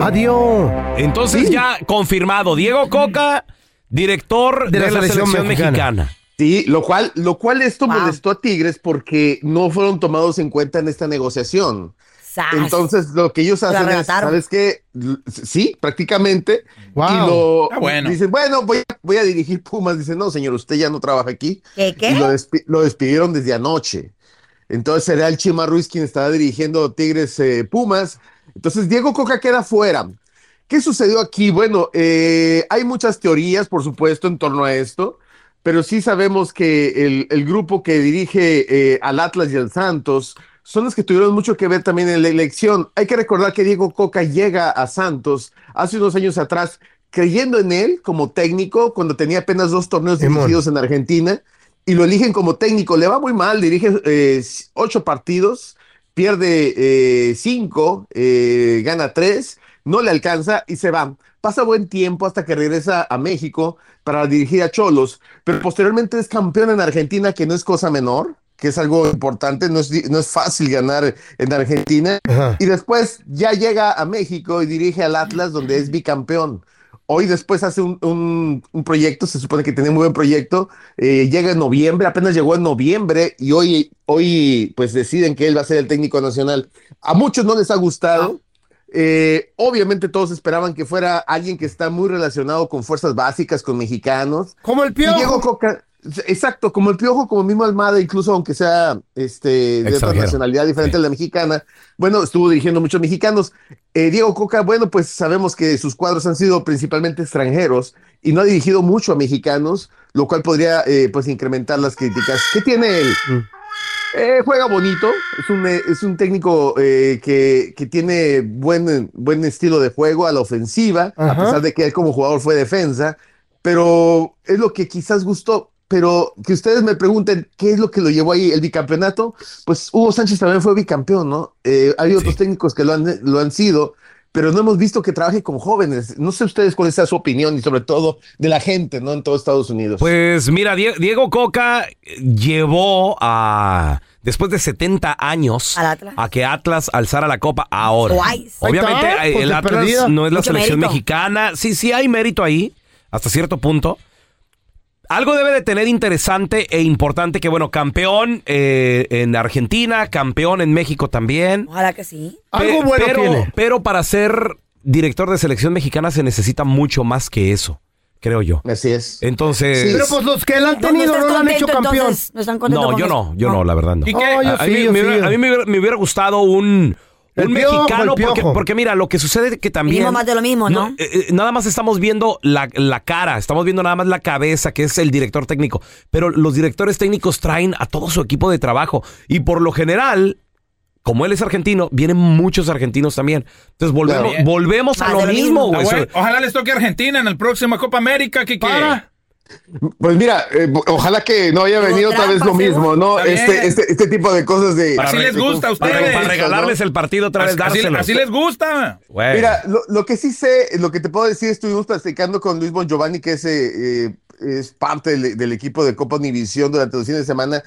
[SPEAKER 3] Adiós.
[SPEAKER 1] Entonces ya confirmado, Diego Coca, director de, la, selección, mexicana.
[SPEAKER 17] Sí, lo cual, lo cual esto molestó a Tigres porque no fueron tomados en cuenta en esta negociación.
[SPEAKER 2] Sas.
[SPEAKER 17] Entonces, lo que ellos hacen es. ¿sabes qué? Sí, prácticamente.
[SPEAKER 3] Wow.
[SPEAKER 17] Y lo
[SPEAKER 3] Ah, bueno.
[SPEAKER 17] dicen, bueno, voy, a- voy a dirigir Pumas. Dice, no, señor, usted ya no trabaja aquí.
[SPEAKER 2] ¿Qué, qué?
[SPEAKER 17] Y lo, despi- lo despidieron desde anoche. Entonces será el Chima Ruiz quien estará dirigiendo Tigres eh, Pumas. Entonces Diego Coca queda fuera. ¿Qué sucedió aquí? Bueno, eh, hay muchas teorías, por supuesto, en torno a esto, pero sí sabemos que el, el grupo que dirige eh, al Atlas y al Santos son los que tuvieron mucho que ver también en la elección. Hay que recordar que Diego Coca llega a Santos hace unos años atrás creyendo en él como técnico cuando tenía apenas dos torneos dirigidos en Argentina y lo eligen como técnico. Le va muy mal, dirige eh, ocho partidos, pierde eh, cinco, eh, gana tres, no le alcanza y se va. Pasa buen tiempo hasta que regresa a México para dirigir a Cholos, pero posteriormente es campeón en Argentina, que no es cosa menor, que es algo importante, no es, no es fácil ganar en Argentina. Y después ya llega a México y dirige al Atlas, donde es bicampeón. Hoy después hace un, un- un proyecto, se supone que tenía un buen proyecto, eh, llega en noviembre, apenas llegó en noviembre y hoy, hoy pues deciden que él va a ser el técnico nacional. A muchos no les ha gustado. Eh, obviamente todos esperaban que fuera alguien que está muy relacionado con fuerzas básicas, con mexicanos.
[SPEAKER 3] Como el
[SPEAKER 17] Y
[SPEAKER 3] piojo.
[SPEAKER 17] Diego Coca, exacto, como el piojo, como mismo Almada, incluso aunque sea este, de otra nacionalidad diferente a la mexicana. Bueno, estuvo dirigiendo muchos mexicanos. Eh, Diego Coca, bueno, pues sabemos que sus cuadros han sido principalmente extranjeros y no ha dirigido mucho a mexicanos, lo cual podría eh, pues incrementar las críticas. ¿Qué tiene él? Eh, juega bonito, es un, es un técnico que, que tiene buen, buen estilo de juego a la ofensiva, a pesar de que él como jugador fue defensa, pero es lo que quizás gustó. Pero que ustedes me pregunten qué es lo que lo llevó ahí el bicampeonato, pues Hugo Sánchez también fue bicampeón, ¿no? Eh, hay otros técnicos que lo han, lo han sido, pero no hemos visto que trabaje con jóvenes. No sé ustedes cuál sea su opinión y sobre todo de la gente, ¿no? En todo Estados Unidos.
[SPEAKER 1] Pues mira, Die- Diego Coca llevó a, después de 70 años,
[SPEAKER 2] Al Atlas.
[SPEAKER 1] a que Atlas alzara la copa ahora.
[SPEAKER 2] Twice.
[SPEAKER 1] Obviamente eh, el Atlas no es la
[SPEAKER 2] Mucho
[SPEAKER 1] selección
[SPEAKER 2] mérito.
[SPEAKER 1] mexicana. Sí, sí hay mérito ahí, hasta cierto punto. Algo debe de tener interesante e importante que, bueno, campeón eh, en Argentina, campeón en México también.
[SPEAKER 2] Ojalá que sí.
[SPEAKER 3] Algo bueno
[SPEAKER 1] pero,
[SPEAKER 3] tiene.
[SPEAKER 1] pero para ser director de selección mexicana se necesita mucho más que eso, creo yo.
[SPEAKER 17] Así es.
[SPEAKER 1] Entonces...
[SPEAKER 3] Pero pues los que él han
[SPEAKER 2] No,
[SPEAKER 3] tenido
[SPEAKER 2] estás
[SPEAKER 3] no lo han
[SPEAKER 2] contento,
[SPEAKER 3] hecho campeón.
[SPEAKER 2] entonces, No están contentos
[SPEAKER 1] No,
[SPEAKER 2] con
[SPEAKER 1] yo
[SPEAKER 2] eso.
[SPEAKER 1] no, yo no, la verdad no.
[SPEAKER 3] ¿Y qué? Yo
[SPEAKER 1] a, a
[SPEAKER 3] sí,
[SPEAKER 1] mí,
[SPEAKER 3] yo
[SPEAKER 1] me,
[SPEAKER 3] sí.
[SPEAKER 1] hubiera, a mí me hubiera- me hubiera gustado un,
[SPEAKER 3] El
[SPEAKER 1] un
[SPEAKER 3] piojo,
[SPEAKER 1] mexicano,
[SPEAKER 3] el
[SPEAKER 1] porque, mira, lo que sucede es que también...
[SPEAKER 2] Venimos más de lo mismo, ¿no?
[SPEAKER 1] eh, eh, nada más estamos viendo la, la cara, estamos viendo nada más la cabeza, que es el director técnico. Pero los directores técnicos traen a todo su equipo de trabajo. Y por lo general, como él es argentino, vienen muchos argentinos también. Entonces volvemos,
[SPEAKER 18] Claro.
[SPEAKER 1] volvemos a lo mismo,
[SPEAKER 2] mismo.
[SPEAKER 1] güey.
[SPEAKER 18] Ah, bueno, Ojalá les toque Argentina en el próximo Copa América, Kike.
[SPEAKER 17] Pues mira, eh, ojalá que no haya venido otra vez lo mismo, ¿no? Este, este, este tipo de cosas de...
[SPEAKER 18] Así les gusta a ustedes.
[SPEAKER 1] para regalarles el partido otra vez,
[SPEAKER 18] Así, así-
[SPEAKER 1] dárselo.
[SPEAKER 18] así les gusta.
[SPEAKER 17] Mira, lo, lo que sí sé, lo que te puedo decir, estuvimos platicando con Luis Bon Giovanni, que es, eh, eh, es parte del, del equipo de Copa Univisión durante los fines de semana,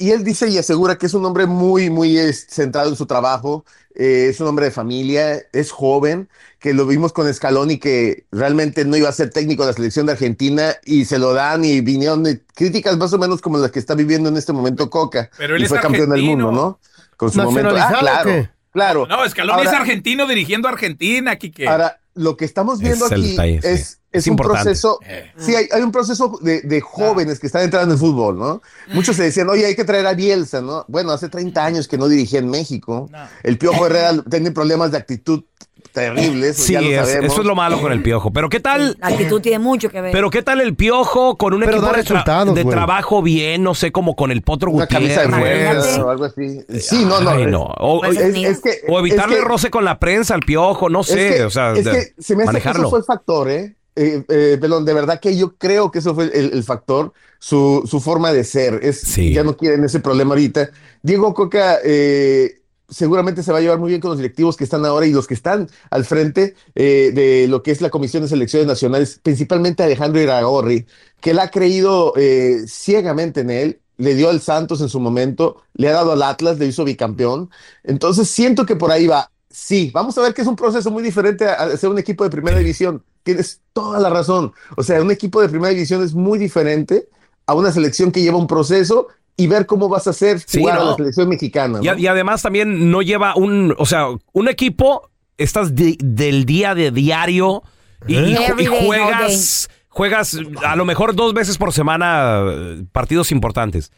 [SPEAKER 17] y él dice y asegura que es un hombre muy, muy centrado en su trabajo, eh, es un hombre de familia, es joven, que lo vimos con Scaloni, que realmente no iba a ser técnico de la selección de Argentina, y se lo dan y vinieron críticas más o menos como las que está viviendo en este momento Coca,
[SPEAKER 18] Pero él
[SPEAKER 17] y
[SPEAKER 18] es
[SPEAKER 17] fue campeón del mundo, ¿no? Con su momento. Ah,
[SPEAKER 3] ¿Nacionalizado o
[SPEAKER 17] claro, claro.
[SPEAKER 18] No, Scaloni
[SPEAKER 17] Ahora-
[SPEAKER 18] es argentino dirigiendo a Argentina, Kike.
[SPEAKER 17] Ahora, lo que estamos viendo
[SPEAKER 1] Es
[SPEAKER 17] aquí es,
[SPEAKER 1] Es
[SPEAKER 17] es un
[SPEAKER 1] importante.
[SPEAKER 17] proceso,
[SPEAKER 18] Eh.
[SPEAKER 17] sí, hay, hay un proceso de, de jóvenes que están entrando en el fútbol, ¿no? Muchos se decían, oye, hay que traer a Bielsa, ¿no? Bueno, hace 30 años que no dirigía en México. El Piojo Herrera tiene problemas de actitud terrible, eso
[SPEAKER 1] Sí,
[SPEAKER 17] ya lo
[SPEAKER 1] es-
[SPEAKER 17] sabemos.
[SPEAKER 1] eso es lo malo con el piojo. Pero ¿qué tal?
[SPEAKER 2] La actitud tiene mucho que ver.
[SPEAKER 1] Pero ¿qué tal el piojo con un
[SPEAKER 3] Pero
[SPEAKER 1] equipo de, tra- de trabajo bien, no sé, como con el Potro
[SPEAKER 17] Una camisa de
[SPEAKER 1] Gutiérrez?
[SPEAKER 17] fuerza o algo así. Sí, no, no.
[SPEAKER 1] Ay, no. O,
[SPEAKER 17] es- es- es que-
[SPEAKER 1] o evitarle
[SPEAKER 17] es que-
[SPEAKER 1] roce con la prensa al piojo, no
[SPEAKER 17] es
[SPEAKER 1] sé,
[SPEAKER 17] que-
[SPEAKER 1] o sea,
[SPEAKER 17] es que se me hace que
[SPEAKER 1] manejarlo.
[SPEAKER 17] eso fue el factor, ¿eh? Eh, eh, Pelón, de verdad que yo creo que eso fue el, el factor, su, su forma de ser. Es, Ya no quieren ese problema ahorita. Diego Coca eh, seguramente se va a llevar muy bien con los directivos que están ahora y los que están al frente eh, de lo que es la Comisión de Selecciones Nacionales, principalmente Alejandro Iragorri, que él ha creído eh, ciegamente en él. Le dio al Santos en su momento, le ha dado al Atlas, le hizo bicampeón. Entonces siento que por ahí va. Sí, vamos a ver que es un proceso muy diferente a, a ser un equipo de primera división. Tienes toda la razón. O sea, un equipo de primera división es muy diferente a una selección que lleva un proceso y ver cómo vas a hacer
[SPEAKER 1] Sí,
[SPEAKER 17] jugar a la selección mexicana.
[SPEAKER 1] Y, a-
[SPEAKER 17] ¿no?
[SPEAKER 1] y además también no lleva un, o sea, un equipo, estás del día de diario y, y juegas, juegas a lo mejor dos veces por semana eh, partidos importantes.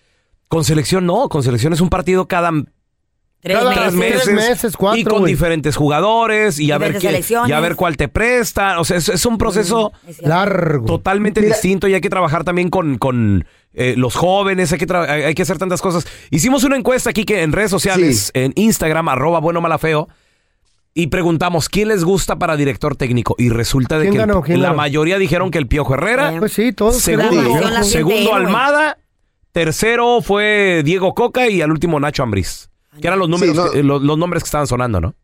[SPEAKER 1] Con selección no, con selección es un partido cada
[SPEAKER 2] Tres
[SPEAKER 3] Cada
[SPEAKER 1] tres
[SPEAKER 3] meses.
[SPEAKER 1] meses,
[SPEAKER 3] Tres meses, cuatro,
[SPEAKER 1] y con diferentes jugadores y a ver, qué, y a ver cuál te presta. O sea, es, es un proceso
[SPEAKER 3] Largo.
[SPEAKER 1] totalmente distinto y hay que trabajar también con, con eh, los jóvenes, hay que, hay, que hacer tantas cosas. Hicimos una encuesta aquí que en redes sociales, en Instagram, arroba bueno mala feo, y preguntamos quién les gusta para director técnico. Y resulta de
[SPEAKER 3] ¿Quién
[SPEAKER 1] que la
[SPEAKER 3] ganó?
[SPEAKER 1] mayoría dijeron que el Piojo Herrera,
[SPEAKER 3] Pues sí, todos
[SPEAKER 1] segundo, segundo. Almada, tercero fue Diego Coca y al último Nacho Ambriz. Que eran los, números
[SPEAKER 17] no.
[SPEAKER 1] que- eh, los, los nombres que estaban sonando, ¿no?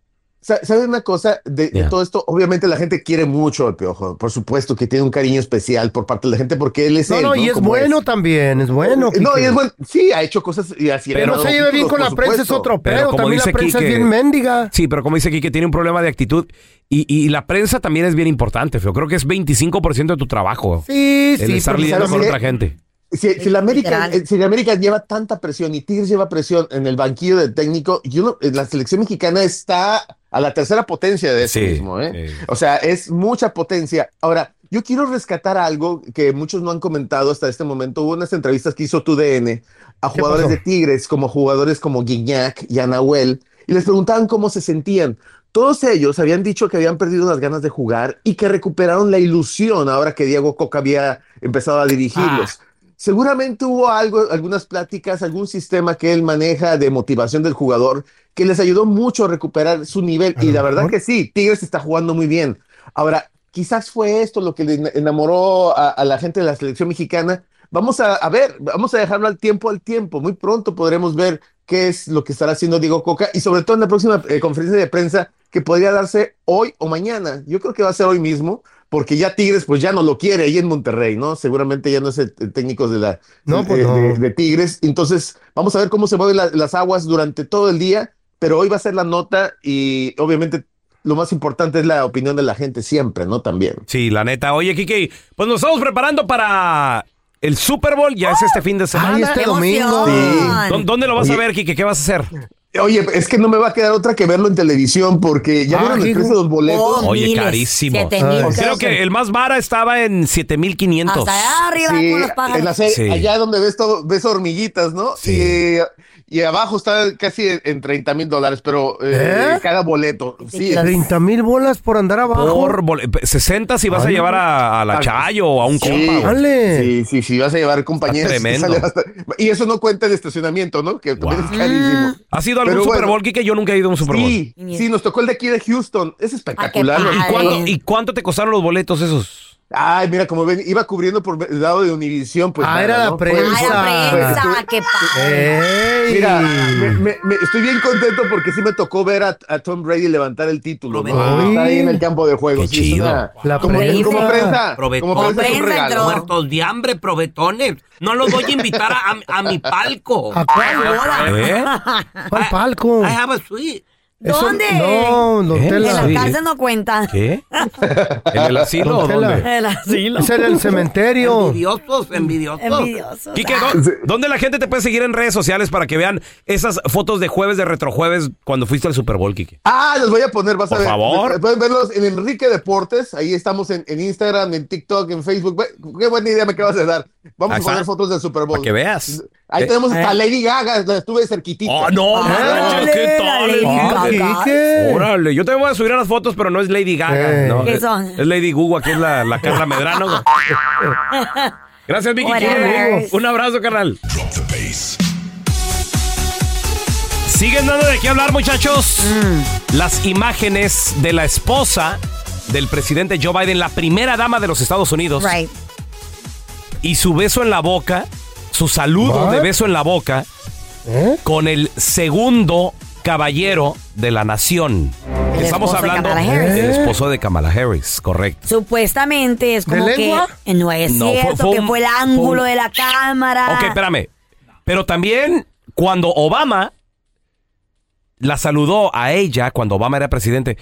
[SPEAKER 17] Sa- ¿Sabes una cosa? De, todo esto, obviamente la gente quiere mucho al Piojo. Por supuesto que tiene un cariño especial por parte de la gente porque él es
[SPEAKER 3] No,
[SPEAKER 17] él,
[SPEAKER 3] no, y es bueno también, es bueno.
[SPEAKER 17] No,
[SPEAKER 3] Quique.
[SPEAKER 17] y es bueno. Sí, ha hecho cosas y así.
[SPEAKER 3] Que no se lleve bien con la prensa es otro
[SPEAKER 1] Pero
[SPEAKER 3] pedo.
[SPEAKER 1] como
[SPEAKER 3] También la prensa
[SPEAKER 1] Quique-
[SPEAKER 3] es bien mendiga.
[SPEAKER 1] Sí, pero como dice aquí que tiene un problema de actitud y, y la prensa también es bien importante, feo. Creo que es 25% de tu trabajo.
[SPEAKER 3] Sí,
[SPEAKER 1] el
[SPEAKER 3] sí.
[SPEAKER 1] estar
[SPEAKER 3] pero
[SPEAKER 1] lidiando
[SPEAKER 17] ¿sabes
[SPEAKER 1] con otra gente.
[SPEAKER 17] Si, si la América, eh, si la América lleva tanta presión y Tigres lleva presión en el banquillo del técnico, yo no- eh, la selección mexicana está a la tercera potencia de eso
[SPEAKER 1] Sí,
[SPEAKER 17] mismo, ¿eh?
[SPEAKER 1] sí.
[SPEAKER 17] O sea, es mucha potencia. Ahora, yo quiero rescatar algo que muchos no han comentado hasta este momento. Hubo unas entrevistas que hizo TUDN a
[SPEAKER 3] ¿Qué
[SPEAKER 17] jugadores de Tigres, como jugadores como Guiñac y Anahuel, y les preguntaban cómo se sentían. Todos ellos habían dicho que habían perdido las ganas de jugar y que recuperaron la ilusión ahora que Diego Coca había empezado a dirigirlos. Seguramente hubo algo, algunas pláticas, algún sistema que él maneja de motivación del jugador que les ayudó mucho a recuperar su nivel. Y la verdad que sí, Tigres está jugando muy bien. Ahora, quizás fue esto lo que le en- enamoró a, a la gente de la selección mexicana. Vamos a, a ver, vamos a dejarlo al tiempo al tiempo. Muy pronto podremos ver qué es lo que estará haciendo Diego Coca y sobre todo en la próxima eh, conferencia de prensa que podría darse hoy o mañana. Yo creo que va a ser hoy mismo porque ya Tigres pues ya no lo quiere ahí en Monterrey, ¿no? Seguramente ya no es el, el técnico de la
[SPEAKER 3] No, pues
[SPEAKER 17] de,
[SPEAKER 3] no.
[SPEAKER 17] de- de Tigres. Entonces, vamos a ver cómo se mueven la- las aguas durante todo el día, pero hoy va a ser la nota y obviamente lo más importante es la opinión de la gente siempre, ¿no? También.
[SPEAKER 1] Sí, la neta. Oye, Kike, pues nos estamos preparando para el Super Bowl. Ya es este fin de semana.
[SPEAKER 3] Ay, este
[SPEAKER 2] ¡Qué
[SPEAKER 3] domingo.
[SPEAKER 2] emoción!
[SPEAKER 1] ¿Dó- ¿Dónde lo vas a ver, Kike? ¿Qué vas a hacer?
[SPEAKER 17] Oye, es que no me va a quedar otra que verlo en televisión porque ya
[SPEAKER 3] Ah,
[SPEAKER 17] vieron el precio de los boletos.
[SPEAKER 2] Oh,
[SPEAKER 1] Oye,
[SPEAKER 2] miles,
[SPEAKER 1] carísimo. Creo que el más vara estaba en 7500.
[SPEAKER 2] Hasta allá arriba
[SPEAKER 17] Sí,
[SPEAKER 2] con los
[SPEAKER 17] en
[SPEAKER 2] pájaros.
[SPEAKER 17] la serie,
[SPEAKER 1] Sí.
[SPEAKER 17] allá donde ves todo, ves hormiguitas, ¿no?
[SPEAKER 1] Sí.
[SPEAKER 17] Y, y abajo está casi en, en 30 mil dólares, pero eh,
[SPEAKER 3] ¿Eh?
[SPEAKER 17] cada boleto. Sí,
[SPEAKER 3] 30 mil bolas por andar abajo.
[SPEAKER 1] Por bol- 60 si vas a llevar a, a la
[SPEAKER 17] Ah,
[SPEAKER 1] Chayo o a un
[SPEAKER 17] sí.
[SPEAKER 1] compa.
[SPEAKER 3] Dale.
[SPEAKER 17] Sí, sí, sí, vas a llevar compañeros.
[SPEAKER 1] tremendo.
[SPEAKER 17] bastante- Y eso no cuenta el estacionamiento, ¿no? Que también
[SPEAKER 1] Wow.
[SPEAKER 17] es carísimo.
[SPEAKER 1] ¿Has ido a algún
[SPEAKER 17] Pero
[SPEAKER 1] Super
[SPEAKER 17] bueno.
[SPEAKER 1] Bowl, Kike? Yo nunca he ido a un Super Bowl.
[SPEAKER 17] Sí, sí, nos tocó el de aquí de Houston. Es espectacular.
[SPEAKER 2] Ah,
[SPEAKER 17] ¿no?
[SPEAKER 2] padre.
[SPEAKER 1] ¿Cuánto, ¿Y cuánto te costaron los boletos esos?
[SPEAKER 17] Ay, mira, como ven, iba cubriendo por el lado de Univisión. Pues
[SPEAKER 3] Ah,
[SPEAKER 17] nada,
[SPEAKER 3] era la
[SPEAKER 17] ¿no?
[SPEAKER 3] prensa.
[SPEAKER 2] Ay, la prensa, qué padre.
[SPEAKER 17] Mira, me- me- me- estoy bien contento porque sí me tocó ver a, a Tom Brady levantar el título. ¿no? Está ahí en el campo de juego.
[SPEAKER 1] Qué
[SPEAKER 17] sí,
[SPEAKER 1] chido.
[SPEAKER 17] una-
[SPEAKER 3] La
[SPEAKER 17] como,
[SPEAKER 3] prensa.
[SPEAKER 17] como prensa.
[SPEAKER 5] Probe-
[SPEAKER 17] Como prensa es un
[SPEAKER 2] prensa
[SPEAKER 17] regalo.
[SPEAKER 5] Muertos de hambre, probetones. No los voy a invitar a, a- a mi palco.
[SPEAKER 3] ¿A cuál?
[SPEAKER 1] ¿Eh?
[SPEAKER 3] ¿Cuál palco?
[SPEAKER 5] I have a suite.
[SPEAKER 3] Eso-
[SPEAKER 2] ¿Dónde?
[SPEAKER 3] No, don
[SPEAKER 1] ¿Eh?
[SPEAKER 2] En
[SPEAKER 3] Tela.
[SPEAKER 2] la
[SPEAKER 1] Sí.
[SPEAKER 2] cárcel no cuenta.
[SPEAKER 1] ¿Qué? ¿En el asilo o
[SPEAKER 3] Don Tela.
[SPEAKER 1] dónde?
[SPEAKER 2] El asilo.
[SPEAKER 3] Es en el cementerio.
[SPEAKER 5] Envidiosos, envidiosos.
[SPEAKER 2] Envidioso.
[SPEAKER 1] Quique, ¿dó- ¿dónde la gente te puede seguir en redes sociales para que vean esas fotos de jueves de retrojueves cuando fuiste al Super Bowl, Kike?
[SPEAKER 17] Ah, los voy a poner, vas
[SPEAKER 1] Por
[SPEAKER 17] a ver.
[SPEAKER 1] favor.
[SPEAKER 17] Pueden verlos en Enrique Deportes. Ahí estamos en, en Instagram, en TikTok, en Facebook. Qué buena idea me acabas de dar. Vamos a poner fotos del Super Bowl.
[SPEAKER 1] Para que veas.
[SPEAKER 17] Ahí
[SPEAKER 1] Eh,
[SPEAKER 17] tenemos hasta
[SPEAKER 1] eh.
[SPEAKER 17] Lady Gaga, la estuve cerquitita.
[SPEAKER 1] Oh, no, manches, ¿qué tal?
[SPEAKER 17] Ah,
[SPEAKER 1] Ah,
[SPEAKER 17] ¿qué?
[SPEAKER 1] Órale, yo te voy a subir a las fotos, pero no es Lady Gaga.
[SPEAKER 17] Eh.
[SPEAKER 1] no,
[SPEAKER 2] ¿Qué
[SPEAKER 1] es,
[SPEAKER 2] son?
[SPEAKER 1] es Lady Gugu, aquí es la, la Carla Medrano. Gracias, Vicky. Un abrazo, carnal. Siguen dando de qué hablar, muchachos. Las imágenes de la esposa del presidente Joe Biden, la primera dama de los Estados Unidos.
[SPEAKER 2] Right.
[SPEAKER 1] Y su beso en la boca, su saludo
[SPEAKER 3] What?
[SPEAKER 1] de beso en la boca, con el segundo caballero de la nación.
[SPEAKER 2] El
[SPEAKER 1] Estamos
[SPEAKER 2] de
[SPEAKER 1] hablando
[SPEAKER 2] Kamala Harris.
[SPEAKER 1] del esposo de Kamala Harris, correcto.
[SPEAKER 2] Supuestamente es como
[SPEAKER 1] ¿De
[SPEAKER 2] que
[SPEAKER 1] lengua?
[SPEAKER 2] eh, no es
[SPEAKER 1] No,
[SPEAKER 2] cierto,
[SPEAKER 1] fue
[SPEAKER 2] que
[SPEAKER 1] un-
[SPEAKER 2] fue el
[SPEAKER 1] fue
[SPEAKER 2] ángulo
[SPEAKER 1] un-
[SPEAKER 2] de la cámara.
[SPEAKER 1] Ok, espérame. Pero también cuando Obama la saludó a ella, cuando Obama era presidente,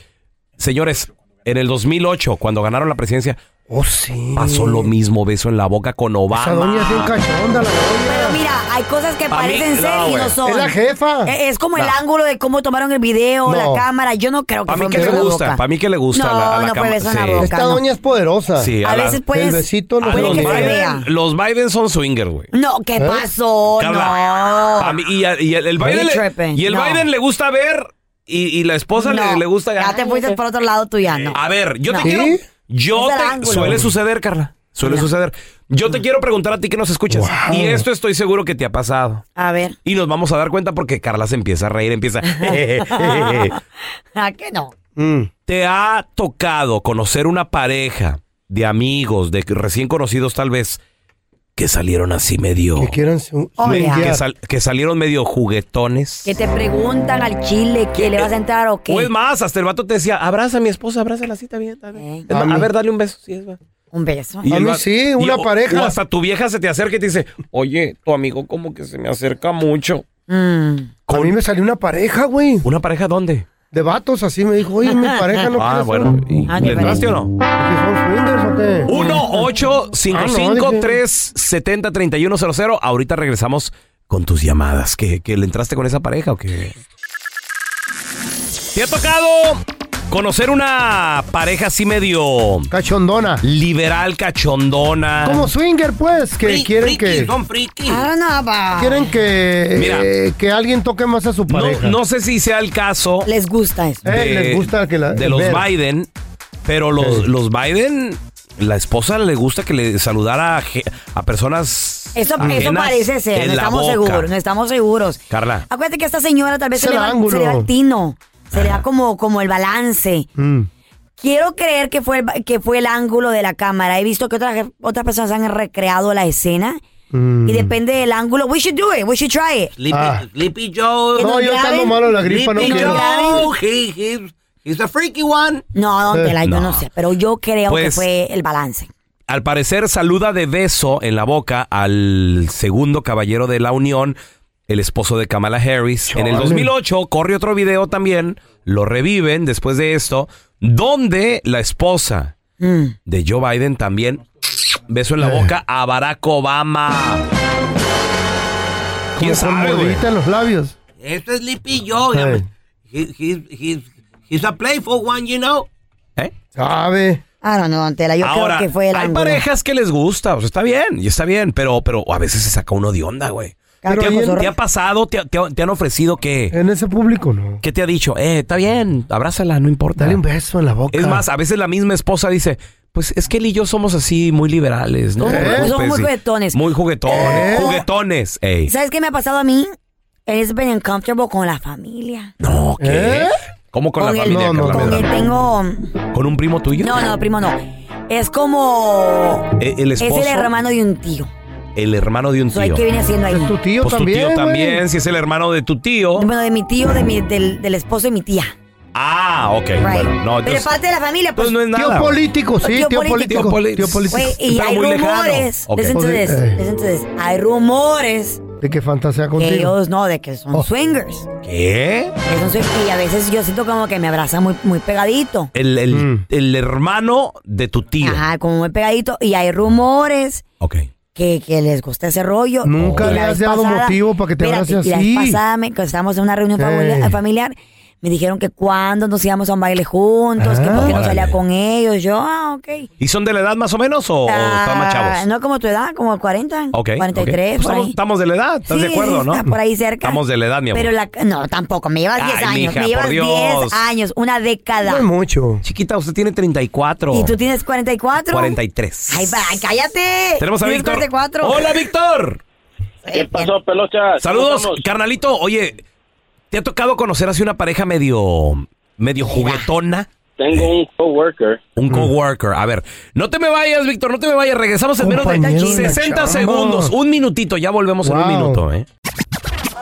[SPEAKER 1] señores, en el 2008, cuando ganaron la presidencia,
[SPEAKER 3] Oh, sí.
[SPEAKER 1] pasó lo mismo, beso en la boca con Obama.
[SPEAKER 3] Esa doña es bien cachonda, la
[SPEAKER 2] Pero mira, hay cosas que
[SPEAKER 1] mí,
[SPEAKER 2] parecen
[SPEAKER 1] no,
[SPEAKER 2] ser y no son.
[SPEAKER 3] Es la jefa.
[SPEAKER 2] Eh, Es como el ángulo de cómo tomaron el video,
[SPEAKER 1] No.
[SPEAKER 2] la cámara. Yo no creo que
[SPEAKER 1] Para mí que le gusta, para mí que le gusta
[SPEAKER 2] No,
[SPEAKER 1] a la, a la
[SPEAKER 2] no fue
[SPEAKER 1] cama-
[SPEAKER 2] beso en la
[SPEAKER 1] sí.
[SPEAKER 2] boca.
[SPEAKER 3] Esta doña es poderosa.
[SPEAKER 1] Sí,
[SPEAKER 2] A veces puedes-
[SPEAKER 3] El besito no
[SPEAKER 2] puede
[SPEAKER 1] los,
[SPEAKER 2] se vea.
[SPEAKER 1] Biden, los Biden son swingers, güey.
[SPEAKER 2] No, ¿qué
[SPEAKER 3] ¿Eh?
[SPEAKER 2] pasó?
[SPEAKER 1] Carla,
[SPEAKER 2] no.
[SPEAKER 1] a mí- y, a- y el, Biden le, y el
[SPEAKER 2] No.
[SPEAKER 1] Biden le gusta ver y, y la esposa le,
[SPEAKER 2] No.
[SPEAKER 1] le gusta
[SPEAKER 2] Ya te fuiste por otro lado tú ya, no.
[SPEAKER 1] A ver, yo
[SPEAKER 2] No.
[SPEAKER 1] te quiero. Yo te. Suele suceder, Carla. Suele suceder. Yo te quiero preguntar a ti que nos escuchas. Y esto estoy seguro que te ha pasado.
[SPEAKER 2] A ver.
[SPEAKER 1] Y nos vamos a dar cuenta porque Carla se empieza a reír, empieza.
[SPEAKER 2] ¿A qué no?
[SPEAKER 1] ¿Te ha tocado conocer una pareja de amigos, de recién conocidos tal vez, que salieron así medio.
[SPEAKER 3] Que quieran
[SPEAKER 2] Oye.
[SPEAKER 1] que, sal- que salieron medio juguetones?
[SPEAKER 2] Que te preguntan al chile que le vas a entrar o qué.
[SPEAKER 1] O es más, hasta el vato te decía, abraza a mi esposa, abraza así, está bien, está
[SPEAKER 3] A
[SPEAKER 1] ver, dale un beso. Sí, es va.
[SPEAKER 2] Un beso.
[SPEAKER 1] Y
[SPEAKER 3] A mí
[SPEAKER 1] va-
[SPEAKER 3] sí, una pareja.
[SPEAKER 1] O hasta tu vieja se te acerca y te dice, oye, tu amigo como que se me acerca mucho.
[SPEAKER 2] Mm.
[SPEAKER 3] A mí me salió una pareja, güey.
[SPEAKER 1] ¿Una pareja dónde?
[SPEAKER 3] De vatos, así me dijo, oye, mi pareja no
[SPEAKER 1] Ah, bueno.
[SPEAKER 3] ser-
[SPEAKER 1] ¿y
[SPEAKER 2] Ah,
[SPEAKER 1] ¿Le
[SPEAKER 2] qué
[SPEAKER 1] entraste o no?
[SPEAKER 3] Qué?
[SPEAKER 1] 1 8 5
[SPEAKER 3] Ah, no,
[SPEAKER 1] 5
[SPEAKER 3] dije-
[SPEAKER 1] 3 70 31 00 Ahorita regresamos con tus llamadas. ¿Que, que le entraste con esa pareja o qué? ¿Te ha tocado conocer una pareja así medio
[SPEAKER 3] Cachondona.
[SPEAKER 1] liberal, cachondona?
[SPEAKER 3] Como swinger, pues, que quieren que...
[SPEAKER 5] Son
[SPEAKER 2] know about-
[SPEAKER 3] Quieren que,
[SPEAKER 1] Mira.
[SPEAKER 3] eh, que alguien toque más a su
[SPEAKER 1] No,
[SPEAKER 3] pareja.
[SPEAKER 1] no sé si sea el caso
[SPEAKER 2] Les gusta eso.
[SPEAKER 3] Eh, les gusta que la-
[SPEAKER 1] de los
[SPEAKER 3] ver.
[SPEAKER 1] Biden, pero los, los Biden, la esposa le gusta que le saludara a, personas
[SPEAKER 2] Eso, eso parece ser, no estamos
[SPEAKER 1] boca.
[SPEAKER 2] seguros, no estamos seguros.
[SPEAKER 1] Carla.
[SPEAKER 2] Acuérdate que esta señora tal vez se le, va,
[SPEAKER 3] ángulo.
[SPEAKER 2] se le va el tino, se le da como, como el balance.
[SPEAKER 3] Mm.
[SPEAKER 2] Quiero creer que fue, el, que fue el ángulo de la cámara. He visto que otras, otras personas han recreado la escena.
[SPEAKER 3] Mm.
[SPEAKER 2] Y depende del ángulo. We should do it. We should try it.
[SPEAKER 5] Sleepy,
[SPEAKER 3] Ah.
[SPEAKER 5] Sleepy Joe.
[SPEAKER 3] No, yo estando
[SPEAKER 2] graben.
[SPEAKER 3] malo la gripa no quiero.
[SPEAKER 5] Joe. He, he, he's a freaky one.
[SPEAKER 2] No, don Tela, yo
[SPEAKER 1] No.
[SPEAKER 2] no sé. Pero yo creo que
[SPEAKER 1] Pues-
[SPEAKER 2] fue el balance.
[SPEAKER 1] Al parecer saluda de beso en la boca al segundo caballero de la Unión, el esposo de Kamala Harris. En el
[SPEAKER 3] Chale.
[SPEAKER 1] 2008 corre otro video también, lo reviven después de esto, donde la esposa
[SPEAKER 2] Mm.
[SPEAKER 1] de Joe Biden también beso en la
[SPEAKER 3] Eh.
[SPEAKER 1] boca a Barack Obama. ¿Quién
[SPEAKER 3] Como con
[SPEAKER 1] sabe, güey?
[SPEAKER 3] mordidita en los labios.
[SPEAKER 5] Este es Sleepy Joe.
[SPEAKER 3] Hey.
[SPEAKER 5] He, he, he's, he's a playful one, you know.
[SPEAKER 1] ¿Eh?
[SPEAKER 3] Sabe.
[SPEAKER 2] Ah, no, no, don Tela, yo
[SPEAKER 1] Ahora,
[SPEAKER 2] creo que fue el
[SPEAKER 1] hay
[SPEAKER 2] ángulo.
[SPEAKER 1] parejas que les gusta, o sea, está bien, y está bien, pero, pero a veces se saca uno de onda, güey.
[SPEAKER 2] Cada
[SPEAKER 1] ¿Te,
[SPEAKER 2] su
[SPEAKER 1] te ha pasado? ¿Te, te- te han ofrecido que...
[SPEAKER 3] En ese público no.
[SPEAKER 1] ¿Qué te ha dicho? Eh, está bien, abrázala, no importa.
[SPEAKER 3] Dale un beso en la boca.
[SPEAKER 1] Es más, a veces la misma esposa dice, pues es que él y yo somos así muy liberales, ¿no?
[SPEAKER 3] ¿Eh?
[SPEAKER 1] te preocupes",
[SPEAKER 2] Somos muy juguetones.
[SPEAKER 1] Muy juguetones,
[SPEAKER 3] ¿Eh?
[SPEAKER 1] juguetones, ey.
[SPEAKER 2] ¿Sabes qué me ha pasado a mí? Es been uncomfortable con la familia.
[SPEAKER 1] No, ¿qué?
[SPEAKER 3] ¿Eh?
[SPEAKER 1] ¿Cómo con,
[SPEAKER 2] Con
[SPEAKER 1] la
[SPEAKER 2] el-
[SPEAKER 1] familia,
[SPEAKER 3] no, no,
[SPEAKER 2] Con él tengo...
[SPEAKER 1] ¿Con un primo tuyo?
[SPEAKER 2] No, no, primo no. Es como...
[SPEAKER 1] El esposo,
[SPEAKER 2] Es el hermano de un tío.
[SPEAKER 1] el hermano de un
[SPEAKER 2] So, ¿Qué
[SPEAKER 1] tío.
[SPEAKER 2] viene haciendo ahí?
[SPEAKER 3] Es tu tío
[SPEAKER 1] Pues tu
[SPEAKER 3] también,
[SPEAKER 1] tío
[SPEAKER 3] güey.
[SPEAKER 1] también, si es el hermano de tu tío.
[SPEAKER 2] Bueno, de mi tío, de mi, del, del esposo de mi tía.
[SPEAKER 1] Ah, ok.
[SPEAKER 2] Right.
[SPEAKER 1] Bueno, no,
[SPEAKER 2] Pero
[SPEAKER 1] entonces,
[SPEAKER 2] es parte de la familia, pues.
[SPEAKER 1] entonces no es
[SPEAKER 3] Tío
[SPEAKER 1] nada. güey.
[SPEAKER 3] político, sí,
[SPEAKER 2] Tío
[SPEAKER 3] tío
[SPEAKER 2] político.
[SPEAKER 3] político.
[SPEAKER 1] Tío
[SPEAKER 3] Tío político.
[SPEAKER 2] Y
[SPEAKER 1] Pero
[SPEAKER 2] hay
[SPEAKER 1] muy lejano.
[SPEAKER 2] rumores.
[SPEAKER 1] Ok.
[SPEAKER 2] Listen to
[SPEAKER 3] Pues, eh.
[SPEAKER 2] this. Hay rumores
[SPEAKER 3] De que fantasea
[SPEAKER 2] que
[SPEAKER 3] contigo.
[SPEAKER 2] ellos no, de que son
[SPEAKER 3] Oh.
[SPEAKER 2] swingers.
[SPEAKER 1] ¿Qué?
[SPEAKER 2] Que son swingers. Y a veces yo siento como que me abrazan muy, muy pegadito.
[SPEAKER 1] El, el,
[SPEAKER 3] Mm.
[SPEAKER 1] el hermano de tu tío.
[SPEAKER 2] Ajá, como muy pegadito. Y hay rumores
[SPEAKER 1] Ok.
[SPEAKER 2] que, que les gusta ese rollo.
[SPEAKER 3] Nunca le has dado
[SPEAKER 2] pasada-
[SPEAKER 3] motivo para que te abrace
[SPEAKER 2] y la
[SPEAKER 3] así.
[SPEAKER 2] vez pasada, me, cuando estábamos en una reunión familiar, familiar, me dijeron que cuando nos íbamos a un baile juntos, que
[SPEAKER 1] Ah.
[SPEAKER 2] porque no salía con ellos. Yo, ah, ok.
[SPEAKER 1] ¿Y son de la edad más o menos o, o están más
[SPEAKER 2] Ah,
[SPEAKER 1] chavos?
[SPEAKER 2] No como tu edad, como 40,
[SPEAKER 1] Ok,
[SPEAKER 2] 43,
[SPEAKER 1] ok. Pues
[SPEAKER 2] por
[SPEAKER 1] estamos,
[SPEAKER 2] ahí.
[SPEAKER 1] estamos de la edad, ¿estás de acuerdo, no?
[SPEAKER 2] está por ahí cerca.
[SPEAKER 1] Estamos de la edad, mi amor.
[SPEAKER 2] Pero la, no, tampoco, me llevas 10
[SPEAKER 1] Ay,
[SPEAKER 2] años,
[SPEAKER 1] mija,
[SPEAKER 2] me llevas
[SPEAKER 1] por
[SPEAKER 2] 10
[SPEAKER 1] Dios.
[SPEAKER 2] años, una década.
[SPEAKER 1] No es
[SPEAKER 3] mucho.
[SPEAKER 1] Chiquita, usted tiene 34.
[SPEAKER 2] ¿Y tú tienes 44?
[SPEAKER 1] 43.
[SPEAKER 2] Ay, va, cállate.
[SPEAKER 1] Tenemos a Víctor.
[SPEAKER 2] 44.
[SPEAKER 1] Hola, Víctor.
[SPEAKER 6] ¿Qué pasó, pelocha?
[SPEAKER 1] Saludos, carnalito. Oye, ¿te ha tocado conocer así una pareja medio, medio juguetona?
[SPEAKER 6] Tengo un coworker.
[SPEAKER 1] Un coworker. A ver, no te me vayas, Víctor, no te me vayas. Regresamos en menos de
[SPEAKER 2] Compañero de
[SPEAKER 1] 60
[SPEAKER 2] chamba.
[SPEAKER 1] segundos. Un minutito, ya volvemos en un
[SPEAKER 2] Wow.
[SPEAKER 1] minuto, ¿eh?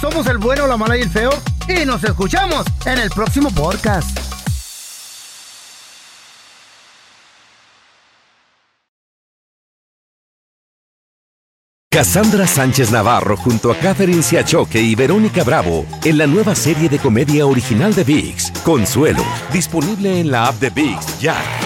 [SPEAKER 3] Somos el bueno, la mala y el feo. Y nos escuchamos en el próximo podcast.
[SPEAKER 16] Cassandra Sánchez Navarro junto a Catherine Siachoque y Verónica Bravo en la nueva serie de comedia original de VIX, Consuelo, disponible en la app de VIX ya.